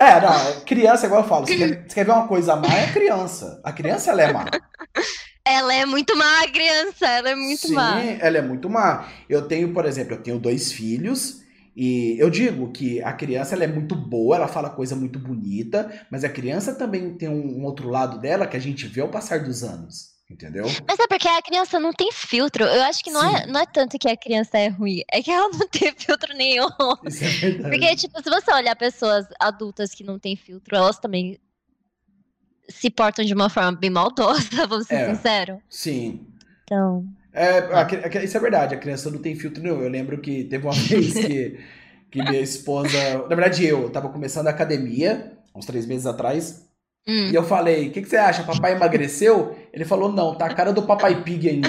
É, não, criança, igual eu falo, você quer, você quer ver uma coisa má, é criança. A criança, ela é má. Ela é muito má, a criança, ela é muito Sim, má. Sim, ela é muito má. Eu tenho, por exemplo, eu tenho dois filhos, E eu digo que a criança ela é muito boa, ela fala coisa muito bonita, mas a criança também tem um, um outro lado dela que a gente vê ao passar dos anos. Entendeu? Mas é porque a criança não tem filtro. Eu acho que não é, não é tanto que a criança é ruim, é que ela <laughs> não tem filtro nenhum. Isso é verdade. Porque, tipo, se você olhar pessoas adultas que não têm filtro, elas também se portam de uma forma bem maldosa, <laughs> vamos ser É. sinceros. Sim. Então. É, a a- isso é verdade, a criança não tem filtro nenhum. Eu lembro que teve uma <laughs> vez que, que minha esposa. Na verdade, eu tava começando a academia, uns três meses atrás, hum. e eu falei: O que, que você acha? Papai emagreceu? Ele falou: Não, tá a cara do Papai Pig ainda.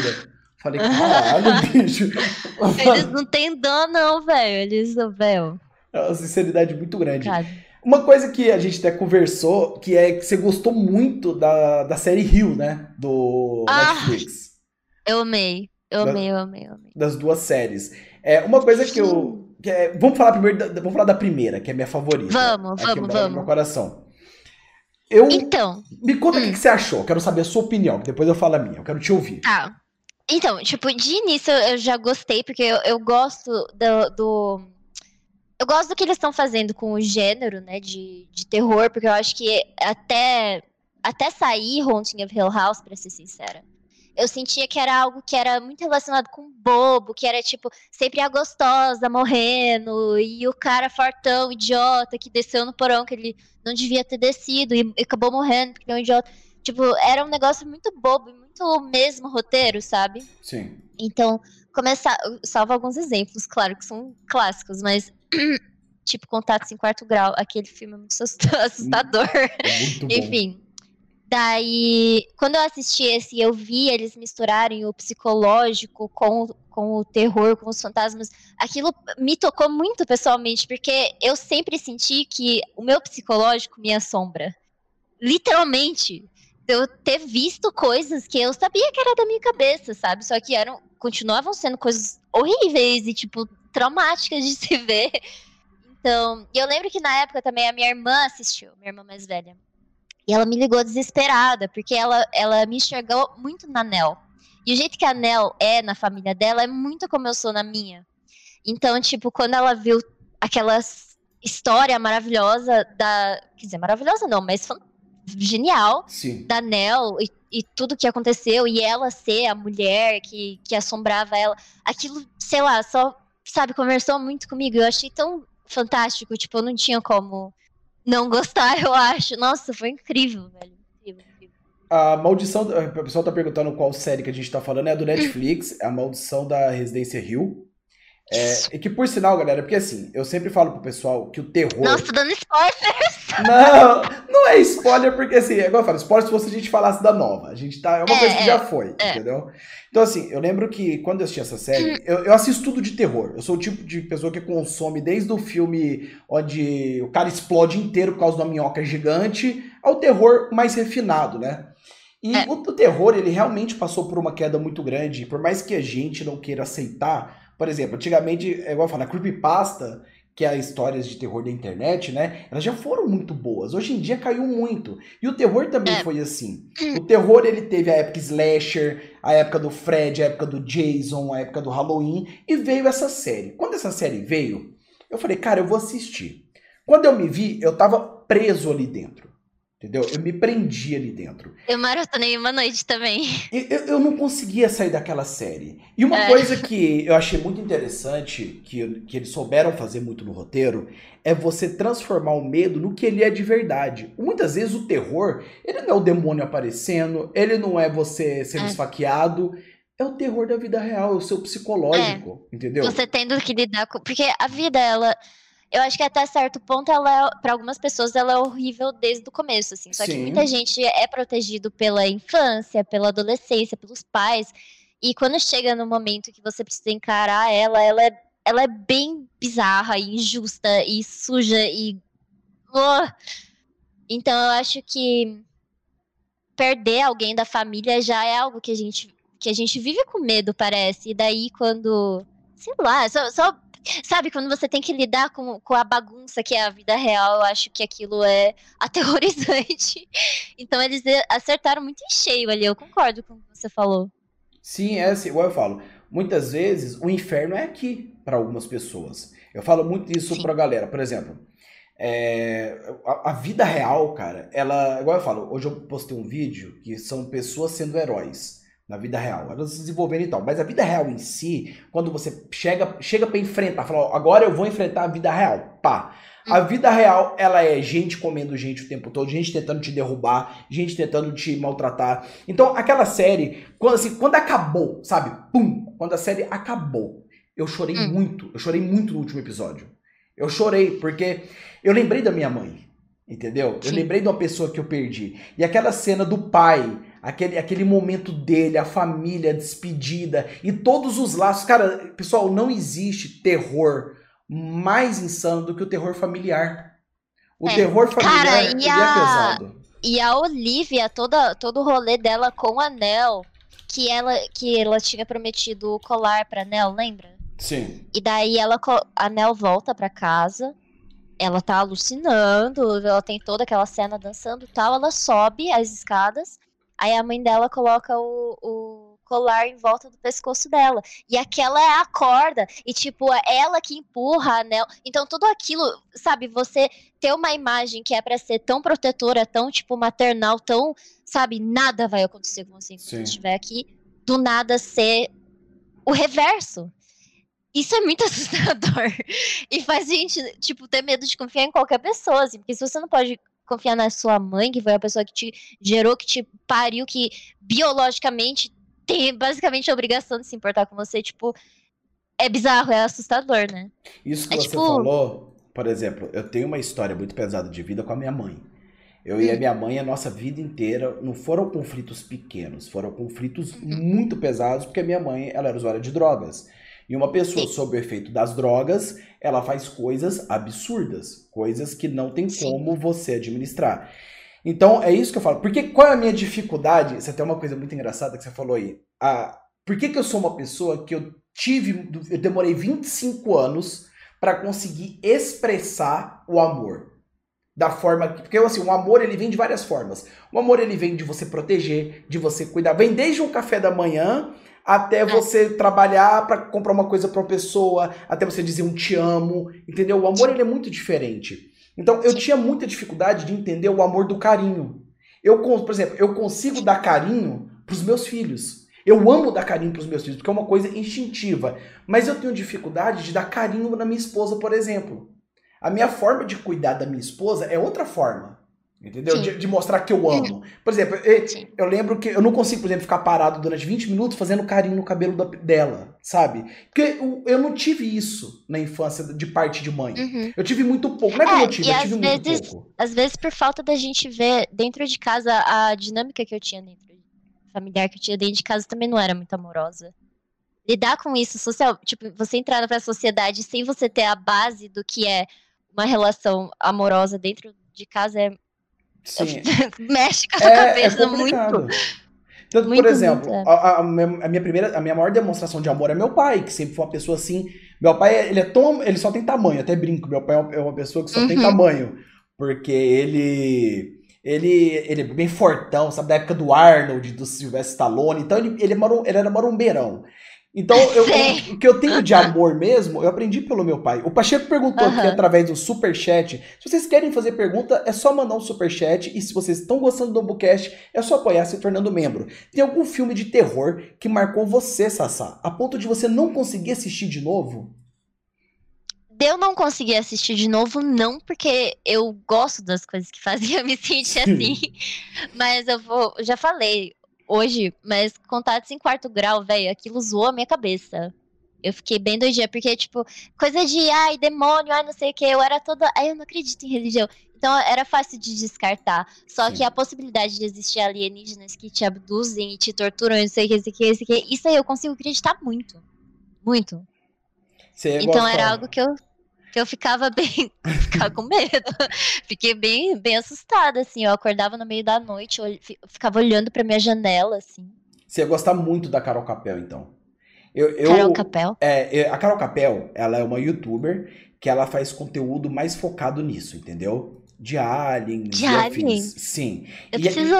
Falei: Caralho, <laughs> bicho. Eles não têm dó, não, velho. Eles, velho. É uma sinceridade muito grande. Cara. Uma coisa que a gente até conversou, que é que você gostou muito da, da série Rio, né? Do Ah. Netflix. Eu amei. Eu Da- amei, eu amei, eu amei. Das duas séries. É, uma coisa que eu. que é- vamos falar primeiro. Da, vamos falar da primeira, que é minha favorita. Vamos, que vamos, no vamos. Meu coração. Eu. Então, Me conta o que hum. que você achou. Quero saber a sua opinião, que depois eu falo a minha. Eu quero te ouvir. tá. Então, tipo, de início eu já gostei, porque eu, eu gosto do, do- Eu gosto do que eles estão fazendo com o gênero, né, de, de terror, porque eu acho que até, até sair Haunting of Hill House, pra ser sincera, eu sentia que era algo que era muito relacionado com bobo, que era tipo, sempre a gostosa morrendo, e o cara fortão, idiota, que desceu no porão que ele não devia ter descido e, e acabou morrendo porque ele é um idiota. Tipo, era um negócio muito bobo, e muito o mesmo roteiro, sabe? Sim. Então, começar. Salvo alguns exemplos, claro, que são clássicos, mas. <clears throat> tipo, Contatos em Quarto Grau, aquele filme é muito assust- <laughs> assustador. É muito. Enfim. Daí, quando eu assisti esse eu vi eles misturarem o psicológico com, com o terror, com os fantasmas, aquilo me tocou muito pessoalmente, porque eu sempre senti que o meu psicológico me assombra. Literalmente. Eu ter visto coisas que eu sabia que era da minha cabeça, sabe? Só que eram, continuavam sendo coisas horríveis e, tipo, traumáticas de <laughs> se ver. Então, eu lembro que na época também a minha irmã assistiu, minha irmã mais velha. E ela me ligou desesperada, porque ela, ela me enxergou muito na Nel. E o jeito que a Nel é na família dela é muito como eu sou na minha. Então, tipo, quando ela viu aquela história maravilhosa da. Quer dizer, maravilhosa não, mas genial Sim. da Nel e, e tudo que aconteceu, e ela ser a mulher que, que assombrava ela, aquilo, sei lá, só, sabe, conversou muito comigo. Eu achei tão fantástico, tipo, eu não tinha como não gostar, eu acho. Nossa, foi incrível, velho. Incrível, incrível. A maldição. O pessoal tá perguntando qual série que a gente tá falando. É a do Netflix, é a maldição da Residência Hill. É, e que por sinal, galera, porque assim, eu sempre falo pro pessoal que o terror. Nossa, dando spoiler. <laughs> Não, não é spoiler, porque assim, é igual eu falo, spoiler se fosse a gente falasse da nova. A gente tá. É uma É, coisa que é, já foi, é. entendeu? Então, assim, eu lembro que quando eu assisti essa série, eu, eu assisto tudo de terror. Eu sou o tipo de pessoa que consome desde o filme onde o cara explode inteiro por causa de uma minhoca gigante, ao terror mais refinado, né? E É. o, o terror, ele realmente passou por uma queda muito grande. Por mais que a gente não queira aceitar, por exemplo, antigamente, é igual eu falo, a creepypasta, que é as histórias de terror da internet, né? Elas já foram muito boas. Hoje em dia caiu muito. E o terror também É. foi assim. O terror, ele teve a época slasher, a época do Fred, a época do Jason, a época do Halloween, e veio essa série. Quando essa série veio, eu falei, cara, eu vou assistir. Quando eu me vi, eu tava preso ali dentro. Entendeu? Eu me prendi ali dentro. Eu maratonei uma noite também. E Eu, eu não conseguia sair daquela série. E uma É. coisa que eu achei muito interessante, que, que eles souberam fazer muito no roteiro, é você transformar o medo no que ele é de verdade. Muitas vezes o terror, ele não é o demônio aparecendo, ele não é você sendo É. esfaqueado, é o terror da vida real, é o seu psicológico, entendeu? Você tendo que lidar com. Porque a vida, ela. Eu acho que até certo ponto, ela é, para algumas pessoas, ela é horrível desde o começo, assim. Só que Sim. muita gente é protegido pela infância, pela adolescência, pelos pais. E quando chega no momento que você precisa encarar ela, ela é, ela é bem bizarra e injusta e suja e. Ugh. Então eu acho que perder alguém da família já é algo que a gente, que a gente vive com medo, parece. E daí quando. Sei lá, só, só Sabe, quando você tem que lidar com, com a bagunça que é a vida real, eu acho que aquilo é <laughs> aterrorizante. Então eles acertaram muito em cheio ali, eu concordo com o que você falou. Sim, é assim, igual eu falo. muitas vezes o inferno é aqui para algumas pessoas. Eu falo muito isso Sim. pra galera. Por exemplo, é, a, a, vida real, cara, ela. Igual eu falo, hoje eu postei um vídeo que são pessoas sendo heróis na vida real. Elas se desenvolvendo e tal. Mas a vida real em si, quando você chega, chega para enfrentar, fala, agora eu vou enfrentar a vida real. Pá. A hum. vida real, ela é gente comendo gente o tempo todo, gente tentando te derrubar, gente tentando te maltratar. Então, aquela série, quando, assim, quando acabou, sabe? Pum! Quando a série acabou, eu chorei hum. muito. Eu chorei muito no último episódio. Eu chorei, porque eu lembrei da minha mãe, entendeu? Sim. Eu lembrei de uma pessoa que eu perdi. E aquela cena do pai, aquele, aquele momento dele, a família, a despedida e todos os laços. Cara, pessoal, não existe terror mais insano do que o terror familiar. O é. terror familiar Cara, e é a... é pesado. E a Olivia, toda, todo o rolê dela com o anel, que ela, que ela tinha prometido o colar pra Nel, lembra? Sim. E daí ela, a Nel volta pra casa, ela tá alucinando, ela tem toda aquela cena dançando e tal, ela sobe as escadas, aí a mãe dela coloca o, o colar em volta do pescoço dela. E aquela é a corda. E, tipo, é ela que empurra a Nel. Então, tudo aquilo, sabe, você ter uma imagem que é para ser tão protetora, tão, tipo, maternal, tão, sabe, nada vai acontecer com você enquanto estiver aqui. Do nada ser o reverso. Isso é muito <laughs> assustador. E faz a gente, tipo, ter medo de confiar em qualquer pessoa, assim, porque se você não pode confiar na sua mãe, que foi a pessoa que te gerou, que te pariu, que biologicamente tem basicamente a obrigação de se importar com você, tipo, é bizarro, é assustador, né? Isso que é, você tipo... falou, por exemplo, eu tenho uma história muito pesada de vida com a minha mãe. Eu hum. e a hum. minha mãe, a nossa vida inteira, não foram conflitos pequenos, foram conflitos uhum. muito pesados, porque a minha mãe, ela era usuária de drogas. E uma pessoa Sim. sob o efeito das drogas, ela faz coisas absurdas, coisas que não tem Sim. como você administrar. Então, é isso que eu falo. Porque qual é a minha dificuldade? Isso é até uma coisa muito engraçada que você falou aí. Ah, por que, que eu sou uma pessoa que eu tive, eu demorei 25 anos para conseguir expressar o amor? Da forma que, porque assim, o amor ele vem de várias formas. O amor ele vem de você proteger, de você cuidar. Vem desde um café da manhã até é. você trabalhar para comprar uma coisa para uma pessoa, até você dizer um te amo, entendeu? O amor ele é muito diferente. Então eu tinha muita dificuldade de entender o amor do carinho. Eu, por exemplo, eu consigo dar carinho para os meus filhos. Eu amo dar carinho para os meus filhos, porque é uma coisa instintiva. Mas eu tenho dificuldade de dar carinho na minha esposa, por exemplo. A minha forma de cuidar da minha esposa é outra forma. Entendeu? De, de, mostrar que eu amo. Por exemplo, eu, eu, lembro que eu não consigo, por exemplo, ficar parado durante 20 minutos fazendo carinho no cabelo da, dela, sabe? Porque eu, eu, não tive isso na infância de parte de mãe. Uhum. Eu tive muito pouco. Não é que é, eu não tive, eu tive muito vezes, pouco. Às vezes, por falta da gente ver dentro de casa a dinâmica que eu tinha dentro familiar que eu tinha dentro de casa também não era muito amorosa. Lidar com isso social, tipo, você entrar pra sociedade sem você ter a base do que é uma relação amorosa dentro de casa é Sim. <laughs> Mexe com a sua é, é cabeça é muito. Tanto, muito, por exemplo, muito, é. a, a, minha primeira, a minha maior demonstração de amor é meu pai, que sempre foi uma pessoa assim. Meu pai, ele é tão, ele só tem tamanho, até brinco. Meu pai é uma pessoa que só uhum. tem tamanho, porque ele ele, ele é bem fortão, sabe, da época do Arnold, do Sylvester Stallone. Então ele, ele, é ele era marumbeirão. Então, eu, eu, o que eu tenho de amor mesmo, eu aprendi pelo meu pai. O Pacheco perguntou uhum. aqui através do superchat. Se vocês querem fazer pergunta, é só mandar um superchat. E se vocês estão gostando do Bookcast, é só apoiar se tornando membro. Tem algum filme de terror que marcou você, Sassá, a ponto de você não conseguir assistir de novo? eu não conseguir assistir de novo, não, porque eu gosto das coisas que faziam <laughs> me sentir assim. Mas eu vou. Já falei, hoje, mas contatos em quarto grau, velho, aquilo zoou a minha cabeça. Eu fiquei bem doidinha, porque, tipo, coisa de, ai, demônio, ai, não sei o que, eu era toda, ai, eu não acredito em religião. Então, era fácil de descartar. Só Sim. que a possibilidade de existir alienígenas que te abduzem e te torturam, não sei o que, não sei o que, não sei o que, isso aí eu consigo acreditar muito. Muito. então, era algo que eu que eu ficava <laughs> bem, ficava com medo. Fiquei bem, bem assustada, assim. Eu acordava no meio da noite, eu ficava olhando pra minha janela, assim. Você ia gostar muito da Carol Capel, então. Eu, eu, Carol Capel? É, a Carol Capel, ela é uma youtuber que ela faz conteúdo mais focado nisso, entendeu? De aliens De aliens? Sim. Eu E- preciso.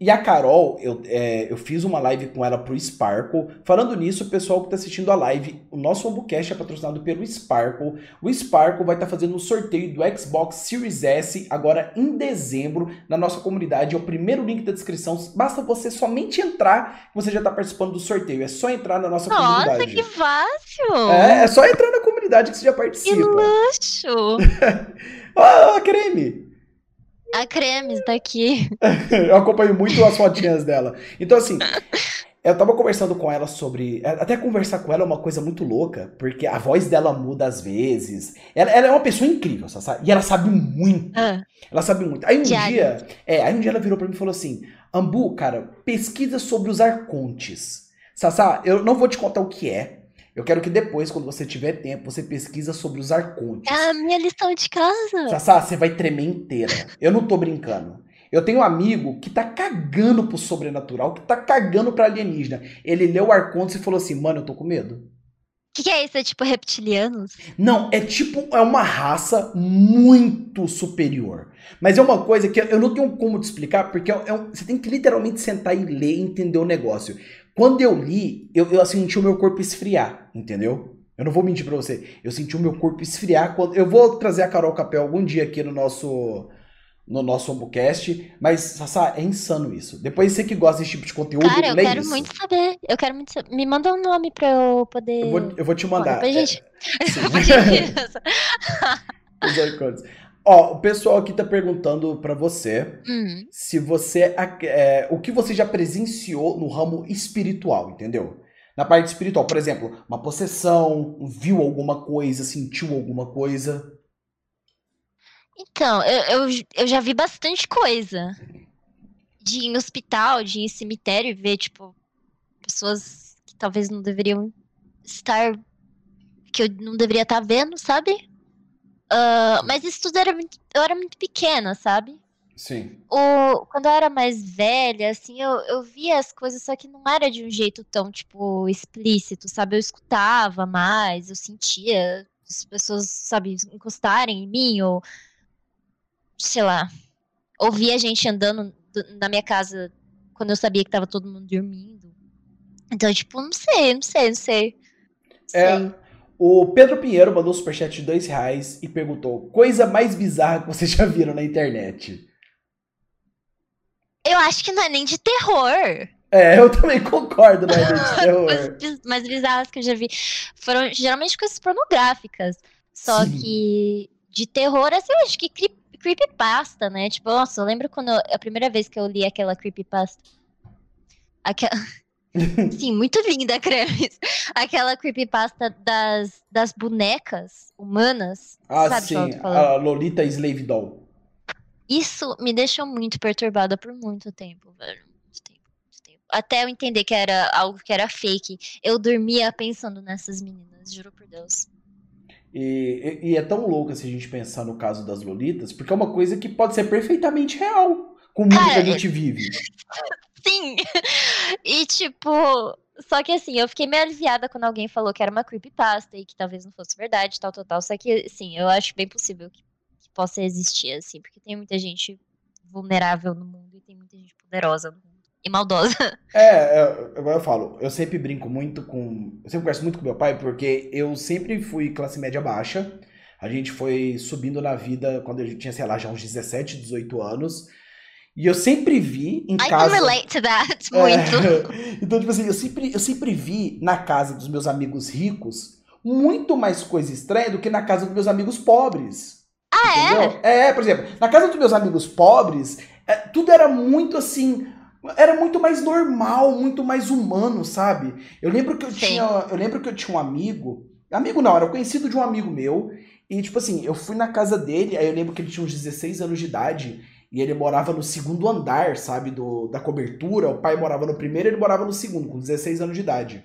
E a Carol, eu, é, eu fiz uma live com ela pro Sparkle. Falando nisso, pessoal que tá assistindo a live, o nosso Ombucast é patrocinado pelo Sparkle. O Sparkle vai estar fazendo um sorteio do Xbox Series S agora em dezembro na nossa comunidade. É o primeiro link da descrição. Basta você somente entrar que você já tá participando do sorteio. É só entrar na nossa Nossa, comunidade. que fácil! É, é só entrar na comunidade que você já Que participa. luxo! <laughs> Ó, ó, creme! A Cremes tá aqui. <laughs> Eu acompanho muito as fotinhas dela. Então, assim, eu tava conversando com ela sobre. Até conversar com ela é uma coisa muito louca, porque a voz dela muda às vezes. Ela, ela é uma pessoa incrível, sabe? E ela sabe muito. Ah, Ela sabe muito. Aí um Diário. dia. É, aí um dia ela virou pra mim e falou assim: Ambu, cara, pesquisa sobre os arcontes. Sassá, eu não vou te contar o que é. Eu quero que depois, quando você tiver tempo, você pesquisa sobre os arcontes. é a minha lição de casa. Sassá, você vai tremer inteira. Eu não tô brincando. Eu tenho um amigo que tá cagando pro sobrenatural, que tá cagando pra alienígena. Ele leu o Arcontes e falou assim: Mano, eu tô com medo. O que, que é isso? É tipo reptilianos? Não, é tipo, é uma raça muito superior. Mas é uma coisa que eu não tenho como te explicar, porque é um- você tem que literalmente sentar e ler e entender o negócio. Quando eu li, eu, eu senti o meu corpo esfriar, entendeu? Eu não vou mentir pra você. Eu senti o meu corpo esfriar quando. Eu vou trazer a Carol Capel algum dia aqui no nosso. No nosso Ombocast, mas, Sassá, é insano isso. Depois você que gosta desse tipo de conteúdo, Cara, eu quero isso. muito saber. Eu quero muito saber. Me manda um nome pra eu poder. Eu vou, eu vou te mandar. depois a gente- É, sim. <laughs> <laughs> Ó, o pessoal aqui tá perguntando pra você Hum, se você. é, o que você já presenciou no ramo espiritual, entendeu? Na parte espiritual, por exemplo, uma possessão, viu alguma coisa, sentiu alguma coisa. Então, eu, eu, eu já vi bastante coisa. De ir em hospital, de ir em cemitério e ver, tipo, pessoas que talvez não deveriam estar. que eu não deveria estar vendo, sabe? Ah, mas isso tudo era muito. Eu era muito pequena, sabe? Sim. o, quando eu era mais velha, assim, eu, eu via as coisas, só que não era de um jeito tão, tipo, explícito, sabe? Eu escutava mais, eu sentia as pessoas, sabe, encostarem em mim, ou, sei lá, ouvia gente andando do- na minha casa quando eu sabia que tava todo mundo dormindo. Então, tipo, não sei, não sei, não sei. Não É, sei. O Pedro Pinheiro mandou um superchat de dois reais e perguntou: coisa mais bizarra que vocês já viram na internet? Eu acho que não é nem de terror. É, eu também concordo, né? As <laughs> Terror. coisas mais bizarras que eu já vi foram geralmente coisas pornográficas. Só Sim. que de terror, assim, eu acho que cre- creepypasta, né? Tipo, nossa, eu lembro quando eu- a primeira vez que eu li aquela creepypasta. Aquela... Sim, muito linda, Cremes. Aquela creepypasta das, das bonecas humanas. Ah, sabe sim, a Lolita Slave Doll. Isso me deixou muito perturbada por muito tempo, velho. Muito tempo, muito tempo. Até eu entender que era algo que era fake. Eu dormia pensando nessas meninas, juro por Deus. E, e- e é tão louco se a gente pensar no caso das Lolitas, porque é uma coisa que pode ser perfeitamente real com o mundo Cara, que a gente vive. Sim! <laughs> E tipo. Só que assim, eu fiquei meio aliviada quando alguém falou que era uma creepypasta e que talvez não fosse verdade, tal, tal, tal. Só que, assim, eu acho bem possível que, que possa existir, assim, porque tem muita gente vulnerável no mundo e tem muita gente poderosa no mundo. E maldosa. <laughs> É, é, agora eu falo, eu sempre brinco muito com. Eu sempre converso muito com meu pai, porque eu sempre fui classe média baixa. A gente foi subindo na vida quando gente tinha, sei lá, já uns 17, 18 anos. E eu sempre vi em I can casa. relate to that <laughs> É, muito. <laughs> então, tipo assim, eu sempre, eu sempre vi na casa dos meus amigos ricos muito mais coisa estranha do que na casa dos meus amigos pobres. Ah, é? Entendeu? É, por exemplo, na casa dos meus amigos pobres, é, tudo era muito assim. Era muito mais normal, muito mais humano, sabe? Eu lembro que eu Sim. tinha. Eu lembro que eu tinha um amigo. Amigo não, era conhecido de um amigo meu. E, tipo assim, eu fui na casa dele, aí eu lembro que ele tinha uns 16 anos de idade. E ele morava no segundo andar, sabe, do, da cobertura. O pai morava no primeiro, ele morava no segundo, com 16 anos de idade.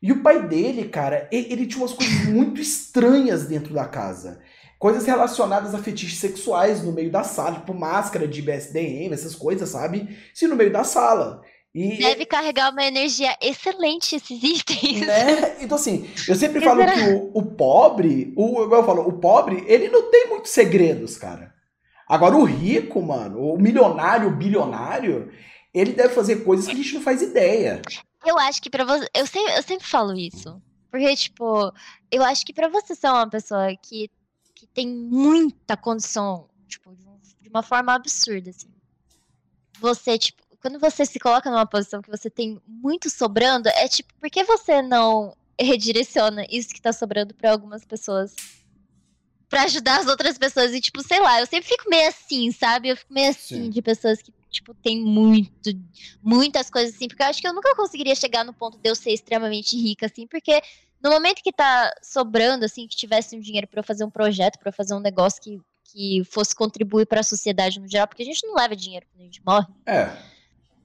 E o pai dele, cara, ele, ele tinha umas coisas muito estranhas dentro da casa. Coisas relacionadas a fetiches sexuais no meio da sala, tipo máscara de BSDM, essas coisas, sabe? Sim, no meio da sala. E, Deve carregar uma energia excelente esses itens. né? Então, assim, eu sempre falo que o, o pobre, o, igual eu falo, o pobre, ele não tem muitos segredos, cara. Agora, o rico, mano, o milionário, o bilionário, ele deve fazer coisas que a gente não faz ideia. Eu acho que pra você. Eu sempre, eu sempre falo isso. Porque, tipo, eu acho que pra você ser uma pessoa que, que tem muita condição, tipo, de uma forma absurda, assim. Você, tipo, quando você se coloca numa posição que você tem muito sobrando, é tipo, por que você não redireciona isso que tá sobrando para algumas pessoas? Para ajudar as outras pessoas. E, tipo, sei lá, eu sempre fico meio assim, sabe? Eu fico meio assim Sim. de pessoas que, tipo, tem muito, muitas coisas assim. Porque eu acho que eu nunca conseguiria chegar no ponto de eu ser extremamente rica, assim, porque no momento que tá sobrando, assim, que tivesse um dinheiro para eu fazer um projeto, para fazer um negócio que, que fosse contribuir para a sociedade no geral, porque a gente não leva dinheiro quando a gente morre. É.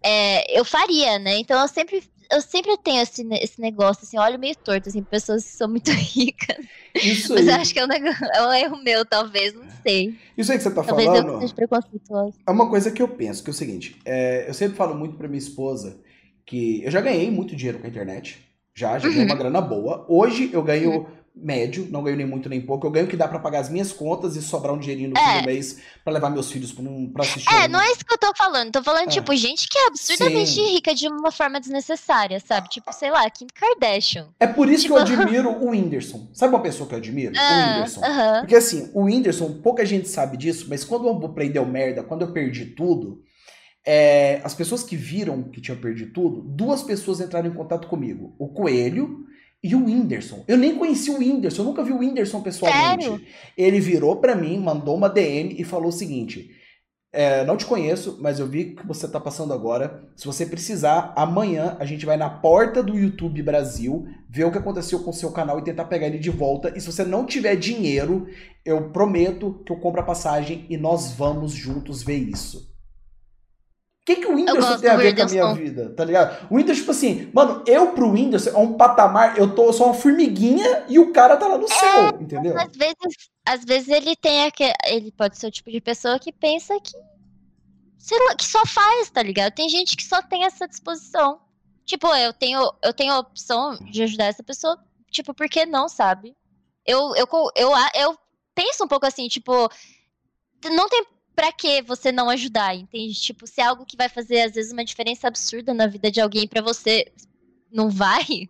é. eu faria, né? Então eu sempre eu sempre tenho esse, esse negócio, assim, olho meio torto, assim, pessoas que são muito <laughs> ricas. Isso Mas eu acho que é um, negócio, é um erro meu, talvez, não sei. Isso aí que você tá talvez falando. Eu seja preconceituoso. É uma coisa que eu penso, que é o seguinte: é, eu sempre falo muito pra minha esposa que eu já ganhei muito dinheiro com a internet. Já, já uhum. ganhei uma grana boa. Hoje eu ganho uhum médio, não ganho nem muito nem pouco. Eu ganho o que dá para pagar as minhas contas e sobrar um dinheirinho no é. fim do mês para levar meus filhos pra, um, pra assistir. É, um... não é isso que eu tô falando. Tô falando, é. tipo, gente que é absurdamente Sim. rica de uma forma desnecessária, sabe? Tipo, sei lá, Kim Kardashian. É por isso tipo... que eu tipo, <laughs> admiro o Whindersson. Sabe uma pessoa que eu admiro? o ah, Whindersson. Uh -huh. Porque assim, o Whindersson, pouca gente sabe disso, mas quando o Ambuplay deu merda, quando eu perdi tudo, é, as pessoas que viram que tinham perdido tudo, duas pessoas entraram em contato comigo. O Coelho e o Whindersson. Eu nem conheci o Whindersson, eu nunca vi o Whindersson pessoalmente. Sério? Ele virou para mim, mandou uma DM e falou o seguinte: é, não te conheço, mas eu vi que você tá passando agora. Se você precisar, amanhã a gente vai na porta do YouTube Brasil ver o que aconteceu com o seu canal e tentar pegar ele de volta. E se você não tiver dinheiro, eu prometo que eu compro a passagem e nós vamos juntos ver isso que, que o Whindersson tem a ver com a minha vida, tá ligado? O Whindersson, tipo assim, mano, eu pro Whindersson é um patamar, eu tô só uma formiguinha e o cara tá lá no é, céu, entendeu? Às vezes, às vezes ele tem aquele, ele pode ser o tipo de pessoa que pensa que sei lá, que só faz, tá ligado? Tem gente que só tem essa disposição. Tipo, eu tenho, eu tenho a opção de ajudar essa pessoa, tipo, por que não, sabe? Eu, eu, eu, eu, eu penso um pouco assim, tipo, não tem pra que você não ajudar, entende? Tipo, se é algo que vai fazer, às vezes, uma diferença absurda na vida de alguém para você, não vai? <laughs>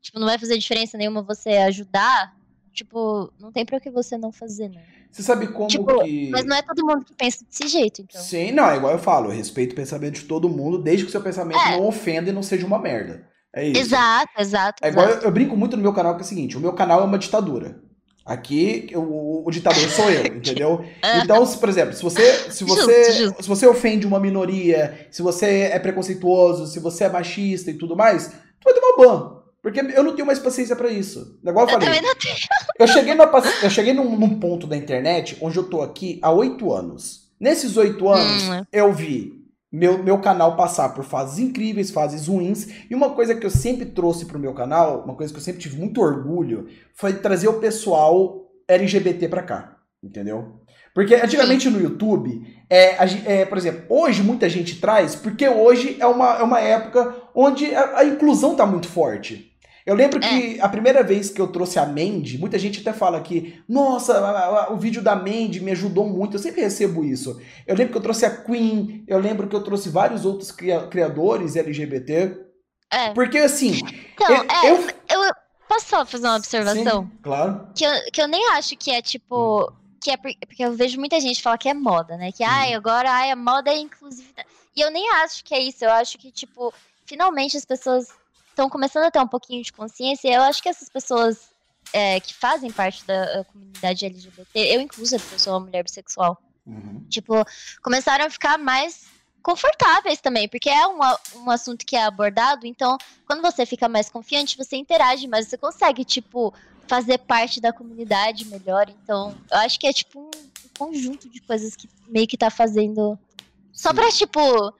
Tipo, não vai fazer diferença nenhuma você ajudar? Tipo, não tem pra que você não fazer, né? Você sabe como tipo, que. Mas não é todo mundo que pensa desse jeito, então. Sim, não, é igual eu falo, eu respeito o pensamento de todo mundo, desde que o seu pensamento é. não ofenda e não seja uma merda. É isso. Exato, exato. É igual Eu, eu, brinco muito no meu canal que é o seguinte: o meu canal é uma ditadura. Aqui o, o ditador sou eu, <laughs> entendeu? Então, se, por exemplo, se você, se você, se você ofende uma minoria, se você é preconceituoso, se você é machista e tudo mais, tu vai tomar ban. Porque eu não tenho mais paciência para isso. Igual eu, eu falei. Também não tenho. Eu cheguei, na, eu cheguei num, num, ponto da internet onde eu tô aqui há oito anos. Nesses oito anos, hum. eu vi meu, meu canal passar por fases incríveis, fases ruins. E uma coisa que eu sempre trouxe pro meu canal, uma coisa que eu sempre tive muito orgulho, foi trazer o pessoal LGBT pra cá. Entendeu? Porque antigamente no YouTube, é, é, por exemplo, hoje muita gente traz, porque hoje é uma, é uma época onde a, a inclusão tá muito forte. Eu lembro que é. a primeira vez que eu trouxe a Mandy, muita gente até fala que, nossa, o vídeo da Mandy me ajudou muito. Eu sempre recebo isso. Eu lembro que eu trouxe a Queen, eu lembro que eu trouxe vários outros criadores LGBT. É. Porque assim. Então, eu, é, eu... eu, Posso só fazer uma observação? Sim, claro. Que eu, que eu nem acho que é tipo. Hum. Que é porque eu vejo muita gente falar que é moda, né? Que, hum. ai, agora ai, a moda é inclusividade. E eu nem acho que é isso. Eu acho que, tipo, finalmente as pessoas estão começando a ter um pouquinho de consciência. Eu acho que essas pessoas é, que fazem parte da comunidade LGBT, eu incluso, eu sou uma mulher bissexual, uhum. tipo, começaram a ficar mais confortáveis também, porque é um, um assunto que é abordado, então, quando você fica mais confiante, você interage mais, você consegue, tipo, fazer parte da comunidade melhor, então, eu acho que é, tipo, um conjunto de coisas que meio que tá fazendo, só pra, tipo,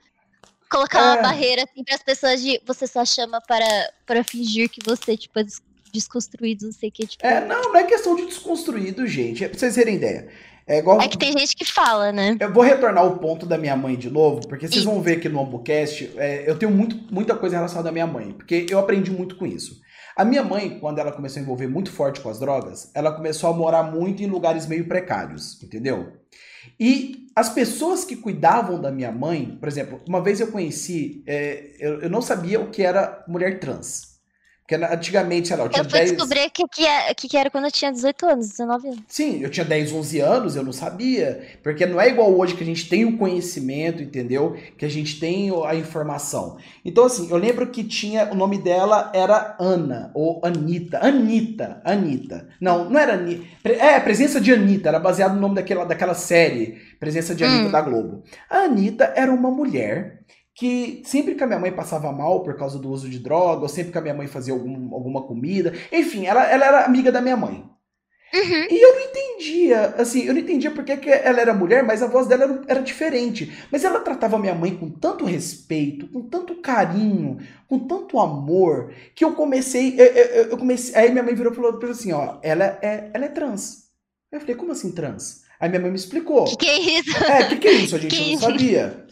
colocar é. uma barreira assim para as pessoas de você só chama para, para fingir que você, tipo, é desconstruído, não sei o que. Tipo... É, não, não é questão de desconstruído, gente. É pra vocês terem ideia. É, igual... é que tem gente que fala, né? Eu vou retornar ao ponto da minha mãe de novo, porque vocês vão ver aqui no Ambucast, é, eu tenho muito, muita coisa relacionada à minha mãe, porque eu aprendi muito com isso. A minha mãe, quando ela começou a envolver muito forte com as drogas, ela começou a morar muito em lugares meio precários, entendeu? E as pessoas que cuidavam da minha mãe, por exemplo, uma vez eu conheci, é, eu, eu não sabia o que era mulher trans. Porque antigamente, sei lá, eu tinha Eu fui 10... descobrir o que, que, é- que, que era quando eu tinha 18 anos, 19 anos. Sim, eu tinha 10, 11 anos, eu não sabia. Porque não é igual hoje que a gente tem o conhecimento, entendeu? Que a gente tem a informação. Então, assim, eu lembro que tinha. O nome dela era Ana, ou Anitta. Anitta, Anitta. Não, não era Anitta. É, Presença de Anitta, era baseado no nome daquela, daquela série, Presença de Anitta Hum. da Globo. A Anitta era uma mulher que sempre que a minha mãe passava mal por causa do uso de droga, ou sempre que a minha mãe fazia algum, alguma comida, enfim, ela, ela era amiga da minha mãe. Uhum. E eu não entendia, assim, eu não entendia porque que ela era mulher, mas a voz dela era, era diferente. Mas ela tratava minha mãe com tanto respeito, com tanto carinho, com tanto amor, que eu comecei, eu, eu- eu comecei, aí minha mãe virou e falou assim, ó, ela é, ela é trans. Eu falei, como assim trans? Aí minha mãe me explicou. Que que é isso? É, o que, que é isso? A <laughs> gente Que não isso? sabia.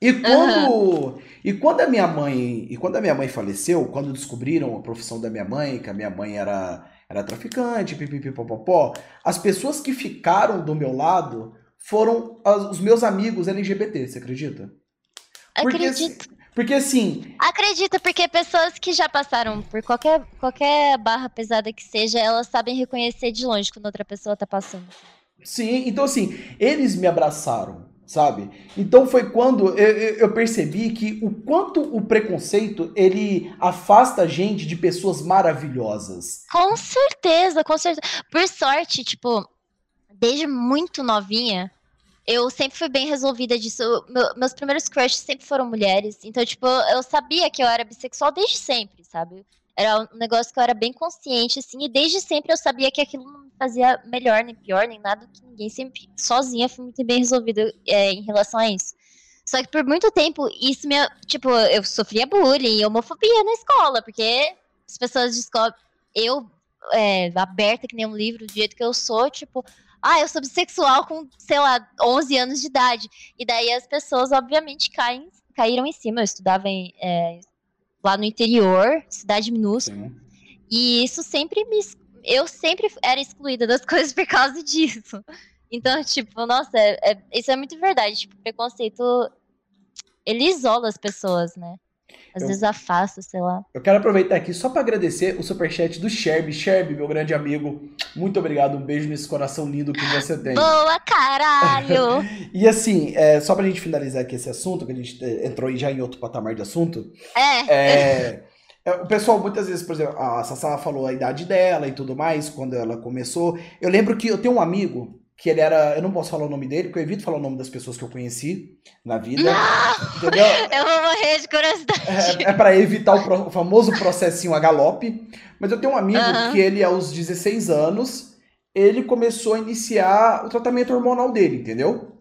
E quando, e quando a minha mãe, e quando a minha mãe faleceu, quando descobriram a profissão da minha mãe, que a minha mãe era era traficante, pipipipopopó, as pessoas que ficaram do meu lado foram as- os meus amigos LGBT, você acredita? Porque, Acredito. assim- Porque assim, Acredito, porque pessoas que já passaram por qualquer, qualquer barra pesada que seja, elas sabem reconhecer de longe quando outra pessoa tá passando. Sim, então assim, eles me abraçaram, sabe? Então foi quando eu, eu- percebi que o quanto o preconceito ele afasta a gente de pessoas maravilhosas. Com certeza, com certeza. Por sorte, tipo, desde muito novinha, eu sempre fui bem resolvida disso. Meu- meus primeiros crushes sempre foram mulheres. Então, tipo, eu sabia que eu era bissexual desde sempre, sabe? Era um negócio que eu era bem consciente, assim, e desde sempre eu sabia que aquilo não fazia melhor, nem pior, nem nada, que ninguém sempre, sozinha, fui muito bem resolvida é, em relação a isso. Só que por muito tempo, isso me. Tipo, eu sofria bullying e homofobia na escola, porque as pessoas de escola. Eu, é, aberta que nem um livro, do jeito que eu sou, tipo. Ah, eu sou bissexual com, sei lá, 11 anos de idade. E daí as pessoas, obviamente, caem, caíram em cima. Eu estudava em, é, lá no interior, cidade minúscula. Assim. E isso sempre me. Eu sempre era excluída das <laughs> coisas por causa disso. Então, tipo, nossa, é- é- isso é muito verdade. Tipo, preconceito. Ele isola as pessoas, né? Às Eu- vezes afasta, sei lá. Eu quero aproveitar aqui só para agradecer o superchat do Sherby. Sherby, meu grande amigo, muito obrigado. Um beijo nesse coração lindo que você tem. Boa, caralho! <laughs> E assim, é, só pra gente finalizar aqui esse assunto, que a gente é, entrou já em outro patamar de assunto, é. é, é, o pessoal muitas vezes, por exemplo, a Sassá falou a idade dela e tudo mais, quando ela começou. Eu lembro que eu tenho um amigo que ele era. Eu não posso falar o nome dele, porque eu evito falar o nome das pessoas que eu conheci na vida. Entendeu? <laughs> Eu vou morrer de curiosidade. É, é para evitar o, pro- o famoso processinho a galope. Mas eu tenho um amigo Aham. que ele, aos 16 anos, ele começou a iniciar o tratamento hormonal dele, entendeu?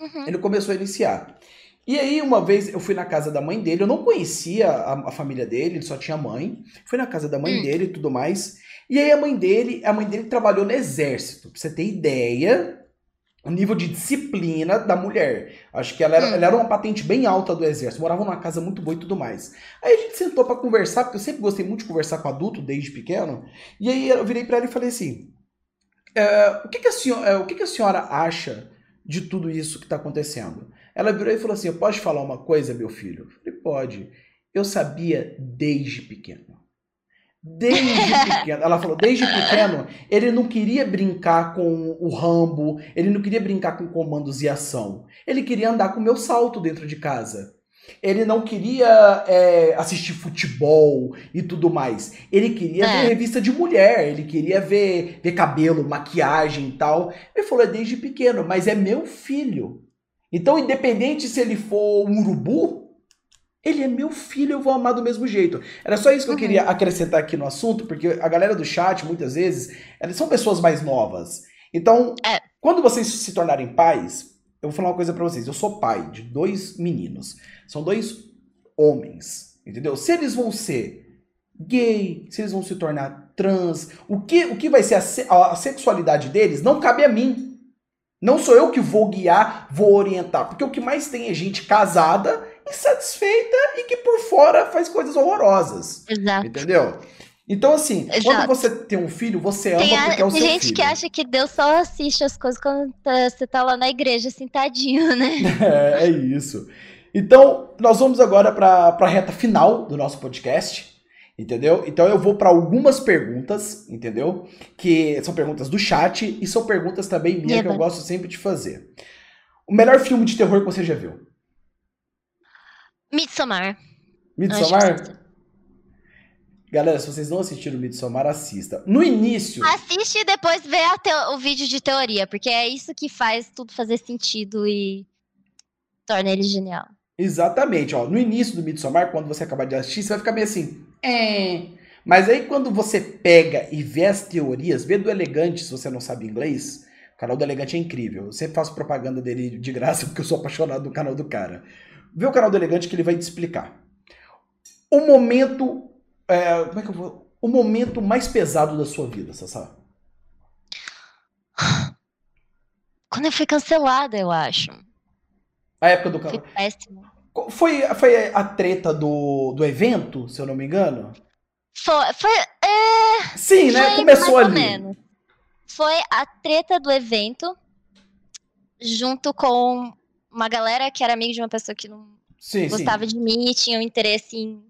Uhum. Ele começou a iniciar. E aí, uma vez, eu fui na casa da mãe dele, eu não conhecia a, a família dele, ele só tinha mãe. Fui na casa da mãe Hum. dele e tudo mais. E aí a mãe dele, a mãe dele trabalhou no exército, pra você ter ideia, o nível de disciplina da mulher. Acho que ela era, Hum. ela era uma patente bem alta do exército, morava numa casa muito boa e tudo mais. Aí a gente sentou pra conversar, porque eu sempre gostei muito de conversar com adulto desde pequeno. E aí eu virei pra ela e falei assim: "É, o, que, que, a senhora, é, o que, que a senhora acha de tudo isso que tá acontecendo? Ela virou e falou assim: Eu posso falar uma coisa, meu filho? Eu falei: Pode. Eu sabia desde pequeno. Desde <laughs> pequeno. Ela falou: Desde pequeno, ele não queria brincar com o Rambo, ele não queria brincar com comandos e ação. Ele queria andar com o meu salto dentro de casa. Ele não queria é, assistir futebol e tudo mais. Ele queria É. ver revista de mulher, ele queria ver, ver cabelo, maquiagem e tal. Ele falou: É desde pequeno, mas é meu filho. Então, independente se ele for um urubu, ele é meu filho, eu vou amar do mesmo jeito. Era só isso que eu Uhum. queria acrescentar aqui no assunto, porque a galera do chat, muitas vezes, elas são pessoas mais novas. Então, É. quando vocês se tornarem pais, eu vou falar uma coisa pra vocês. Eu sou pai de dois meninos. São dois homens, entendeu? Se eles vão ser gay, se eles vão se tornar trans, o que, o que vai ser a, a sexualidade deles não cabe a mim. Não sou eu que vou guiar, vou orientar. Porque o que mais tem é gente casada, insatisfeita e que por fora faz coisas horrorosas. Exato. Entendeu? Então, assim, Exato. quando você tem um filho, você ama tem porque é o seu filho. Tem gente que acha que Deus só assiste as coisas quando tá, você tá lá na igreja sentadinho, né? <laughs> É, é isso. Então, nós vamos agora para a reta final do nosso podcast, entendeu? Então, eu vou para algumas perguntas, entendeu? Que são perguntas do chat e são perguntas também minhas que eu gosto sempre de fazer. O melhor filme de terror que você já viu? Midsommar. Midsommar? Galera, se vocês não assistiram o Midsommar, assista. No início. Assiste e depois vê o vídeo de teoria, porque é isso que faz tudo fazer sentido e torna ele genial. Exatamente, ó. No início do Midsommar, quando você acabar de assistir, você vai ficar meio assim. É. Mas aí quando você pega e vê as teorias, vê do Elegante, se você não sabe inglês, o canal do Elegante é incrível. Eu sempre faço propaganda dele de graça <laughs> porque eu sou apaixonado do canal do cara. Vê o canal do Elegante que ele vai te explicar. O momento é, como é que eu vou. O momento mais pesado da sua vida, Sassá? Quando eu fui cancelada, eu acho. A época do canal. Foi péssimo. Foi, foi a treta do, do evento, se eu não me engano? Foi. foi é... Sim, né? Foi Começou ali. Foi a treta do evento, junto com uma galera que era amigo de uma pessoa que não sim, gostava sim. de mim e tinha um interesse em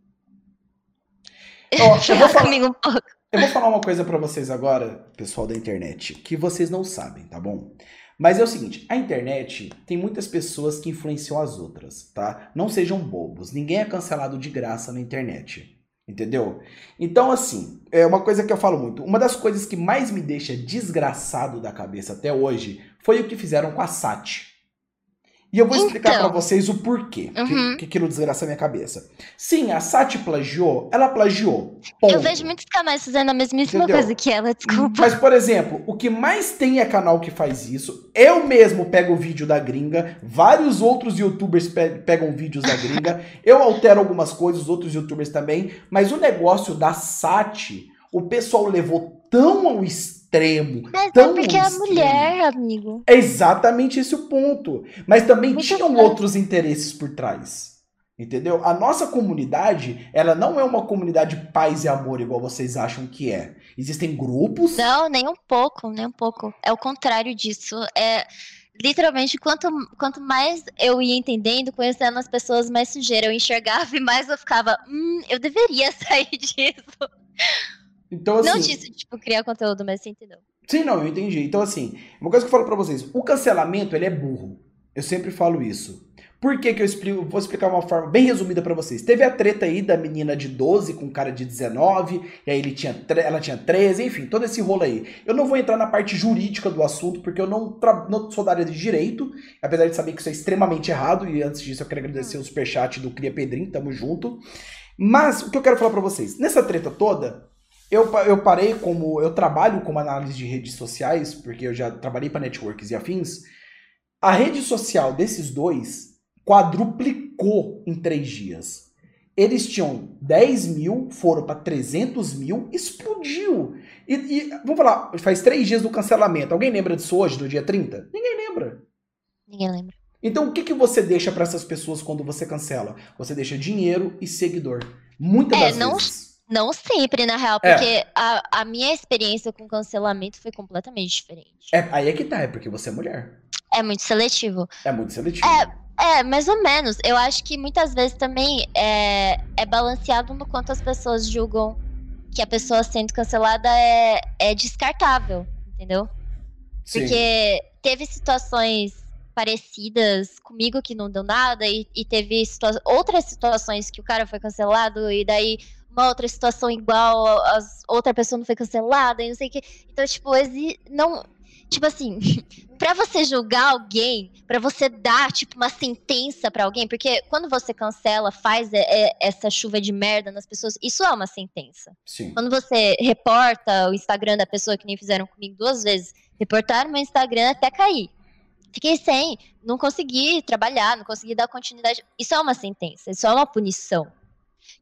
Ó, eu, vou falar, um eu vou falar uma coisa para vocês agora, pessoal da internet, que vocês não sabem, tá bom? Mas é o seguinte, a internet tem muitas pessoas que influenciam as outras, tá? Não sejam bobos, ninguém é cancelado de graça na internet. Entendeu? Então, assim, é uma coisa que eu falo muito. Uma das coisas que mais me deixa desgraçado da cabeça até hoje foi o que fizeram com a Sati. E eu vou explicar então, para vocês o porquê uhum. que, que aquilo desgraça a minha cabeça. Sim, a Sati plagiou, ela plagiou. Ponto. Eu vejo muitos canais fazendo a mesmíssima Entendeu? coisa que ela, desculpa. Mas, por exemplo, o que mais tem é canal que faz isso. Eu mesmo pego o vídeo da gringa, vários outros youtubers pe pegam vídeos da gringa. <laughs> eu altero algumas coisas, os outros youtubers também. Mas o negócio da Sati, o pessoal levou tão ao extremo extremo. Mas tão é porque é extremo. é mulher, amigo. É exatamente esse o ponto. Mas também Muito tinham bom. outros interesses por trás. Entendeu? A nossa comunidade, ela não é uma comunidade paz e amor igual vocês acham que é. Existem grupos. Não, nem um pouco, nem um pouco. É o contrário disso. É literalmente, quanto, quanto mais eu ia entendendo, conhecendo as pessoas, mais sujeira eu enxergava <laughs> e mais eu ficava, hum, eu deveria <laughs> sair disso. Então, assim, não disso, tipo, criar conteúdo, mas você entendeu. Sim, não, eu entendi. Então, assim, uma coisa que eu falo pra vocês, o cancelamento, ele é burro. Eu sempre falo isso. Por que que eu explico? Vou explicar uma forma bem resumida para vocês. Teve a treta aí da menina de 12 com um cara de 19, e aí ele tinha, ela tinha 13, enfim, todo esse rolo aí. Eu não vou entrar na parte jurídica do assunto, porque eu não, não sou da área de direito, apesar de saber que isso é extremamente errado, e antes disso eu quero agradecer o superchat do Cria Pedrinho, tamo junto. Mas o que eu quero falar para vocês, nessa treta toda, eu, eu parei como. Eu trabalho como análise de redes sociais, porque eu já trabalhei para networks e afins. A rede social desses dois quadruplicou em três dias. Eles tinham 10 mil, foram para 300 mil, explodiu. E, e, vamos falar, faz três dias do cancelamento. Alguém lembra disso hoje, do dia 30? Ninguém lembra. Ninguém lembra. Então, o que, que você deixa para essas pessoas quando você cancela? Você deixa dinheiro e seguidor. Muitas é, das não, vezes. Não sempre, na real, é. porque é. a, a minha experiência com cancelamento foi completamente diferente. É, aí é que tá, é porque você é mulher. É muito seletivo. É muito seletivo. É, é mais ou menos. Eu acho que muitas vezes também é, é balanceado no quanto as pessoas julgam que a pessoa sendo cancelada é, é descartável, entendeu? Sim. Porque teve situações parecidas comigo que não deu nada, e, e teve situa outras situações que o cara foi cancelado, e daí uma outra situação igual, a outra pessoa não foi cancelada e não sei o que. Então, tipo, não. Tipo assim, <laughs> para você julgar alguém, para você dar, tipo, uma sentença para alguém, porque quando você cancela, faz é, é, essa chuva de merda nas pessoas, isso é uma sentença. Sim. Quando você reporta o Instagram da pessoa, que nem fizeram comigo duas vezes, reportaram meu Instagram até cair. Fiquei sem, não consegui trabalhar, não consegui dar continuidade. Isso é uma sentença, isso é uma punição.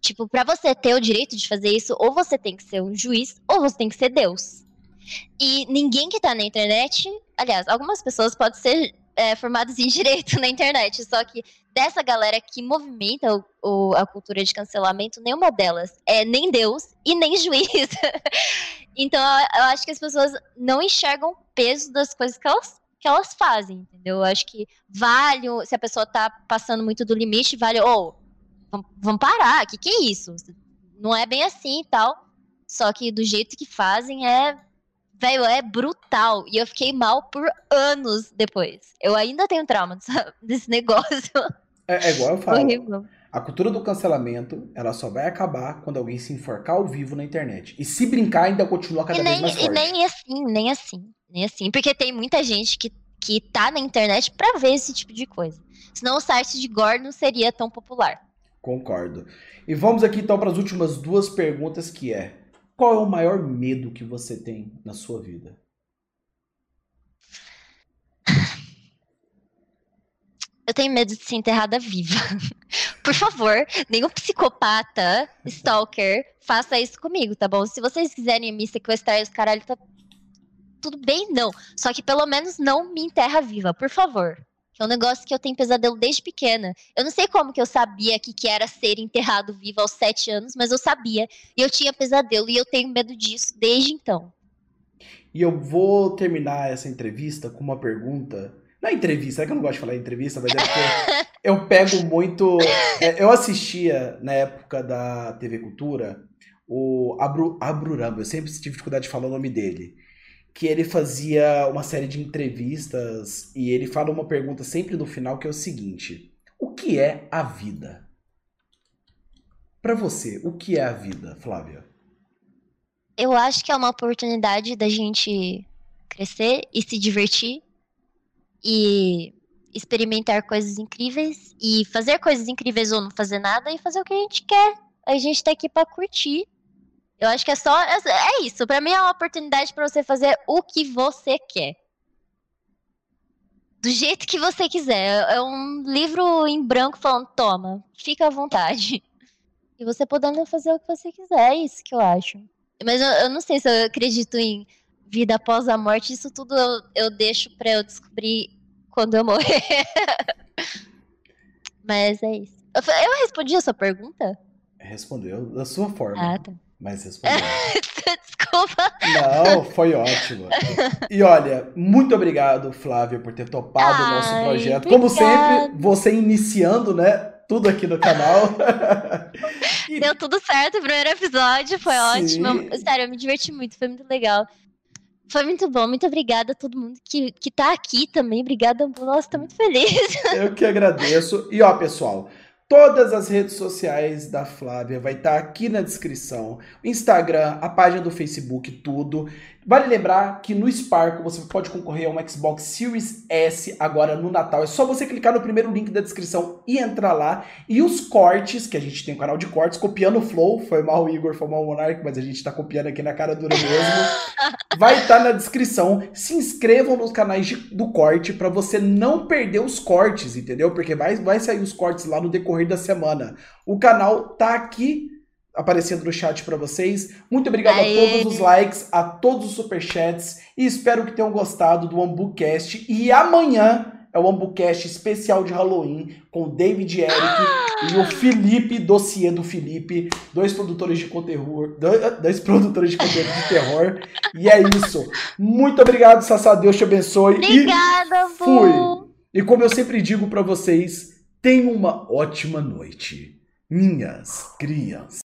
Tipo, para você ter o direito de fazer isso, ou você tem que ser um juiz, ou você tem que ser Deus. E ninguém que tá na internet, aliás, algumas pessoas podem ser é, formados em <laughs> direito na internet. Só que dessa galera que movimenta o, o, a cultura de cancelamento, nenhuma delas é nem Deus e nem <laughs> juiz. então eu, eu acho que as pessoas não enxergam o peso das coisas que elas que elas fazem, entendeu? Eu acho que vale, se a pessoa tá passando muito do limite, vale, ou oh, vamos parar, o que, que é isso? Não é bem assim e tal. Só que do jeito que fazem é velho, é brutal. E eu fiquei mal por anos depois. Eu ainda tenho trauma <laughs> desse negócio. É, é igual eu falo. Horrível. A cultura do cancelamento, ela só vai acabar quando alguém se enforcar ao vivo na internet. E se brincar, ainda continua cada e nem, vez mais forte. E nem assim, nem assim, nem assim. Porque tem muita gente que, que tá na internet para ver esse tipo de coisa. Senão o site de gore não seria tão popular. Concordo. E vamos aqui então para as últimas duas perguntas que é qual é o maior medo que você tem na sua vida? Eu tenho medo de ser enterrada viva. <laughs> Por favor, nenhum psicopata, stalker, faça isso comigo, tá bom? Se vocês quiserem me sequestrar os caralho, tá tudo bem, não. Só que pelo menos não me enterra viva, por favor que é um negócio que eu tenho pesadelo desde pequena. Eu não sei como que eu sabia que, que era ser enterrado vivo aos sete anos, mas eu sabia. E eu tinha pesadelo, e eu tenho medo disso desde então. E eu vou terminar essa entrevista com uma pergunta. Não é entrevista, é que eu não gosto de falar entrevista, mas é porque <laughs> eu pego muito. É, eu assistia na época da TV Cultura o Abru, Abrurambo, eu sempre tive dificuldade de falar o nome dele que ele fazia uma série de entrevistas e ele fala uma pergunta sempre no final que é o seguinte: O que é a vida? Para você, o que é a vida, Flávia? Eu acho que é uma oportunidade da gente crescer e se divertir e experimentar coisas incríveis e fazer coisas incríveis ou não fazer nada e fazer o que a gente quer. A gente tá aqui para curtir eu acho que é só. É, é isso. Para mim é uma oportunidade para você fazer o que você quer. Do jeito que você quiser. É um livro em branco falando: toma, fica à vontade. E você podendo fazer o que você quiser. É isso que eu acho. Mas eu, eu não sei se eu acredito em vida após a morte. Isso tudo eu, eu deixo pra eu descobrir quando eu morrer. <laughs> Mas é isso. Eu, eu respondi a sua pergunta? Respondeu da sua forma. Ah, tá. Mas <laughs> respondeu. Desculpa. Não, foi ótimo. E olha, muito obrigado, Flávia, por ter topado o nosso projeto. Como sempre, você iniciando, né? Tudo aqui no canal. e... <laughs> Deu tudo certo o primeiro episódio, foi Sim. ótimo. Sério, eu me diverti muito, foi muito legal. Foi muito bom, muito obrigada a todo mundo que, que tá aqui também. Obrigada, nossa, tô muito feliz. Eu que agradeço. E ó, pessoal, Todas as redes sociais da Flávia vai estar aqui na descrição. Instagram, a página do Facebook, tudo. Vale lembrar que no Sparkle você pode concorrer a um Xbox Series S agora no Natal. É só você clicar no primeiro link da descrição e entrar lá. E os cortes, que a gente tem um canal de cortes, copiando o Flow. Foi mal o Igor, foi mal o Monark, mas a gente tá copiando aqui na cara dura mesmo. <laughs> Vai estar tá na descrição. Se inscrevam nos canais de, do corte para você não perder os cortes, entendeu? Porque vai, vai sair os cortes lá no decorrer da semana. O canal tá aqui aparecendo no chat para vocês. Muito obrigado Aê. a todos os likes, a todos os superchats e espero que tenham gostado do AmbuCast. E amanhã é o AmbuCast especial de Halloween com o David Eric ah! e o Felipe, dossiê do Felipe, dois produtores de conteúdo, dois produtores de conteúdo de terror. E é isso. Muito obrigado, Sassá, Deus te abençoe. Obrigada, e fui. E como eu sempre digo para vocês, tenham uma ótima noite, minhas crianças.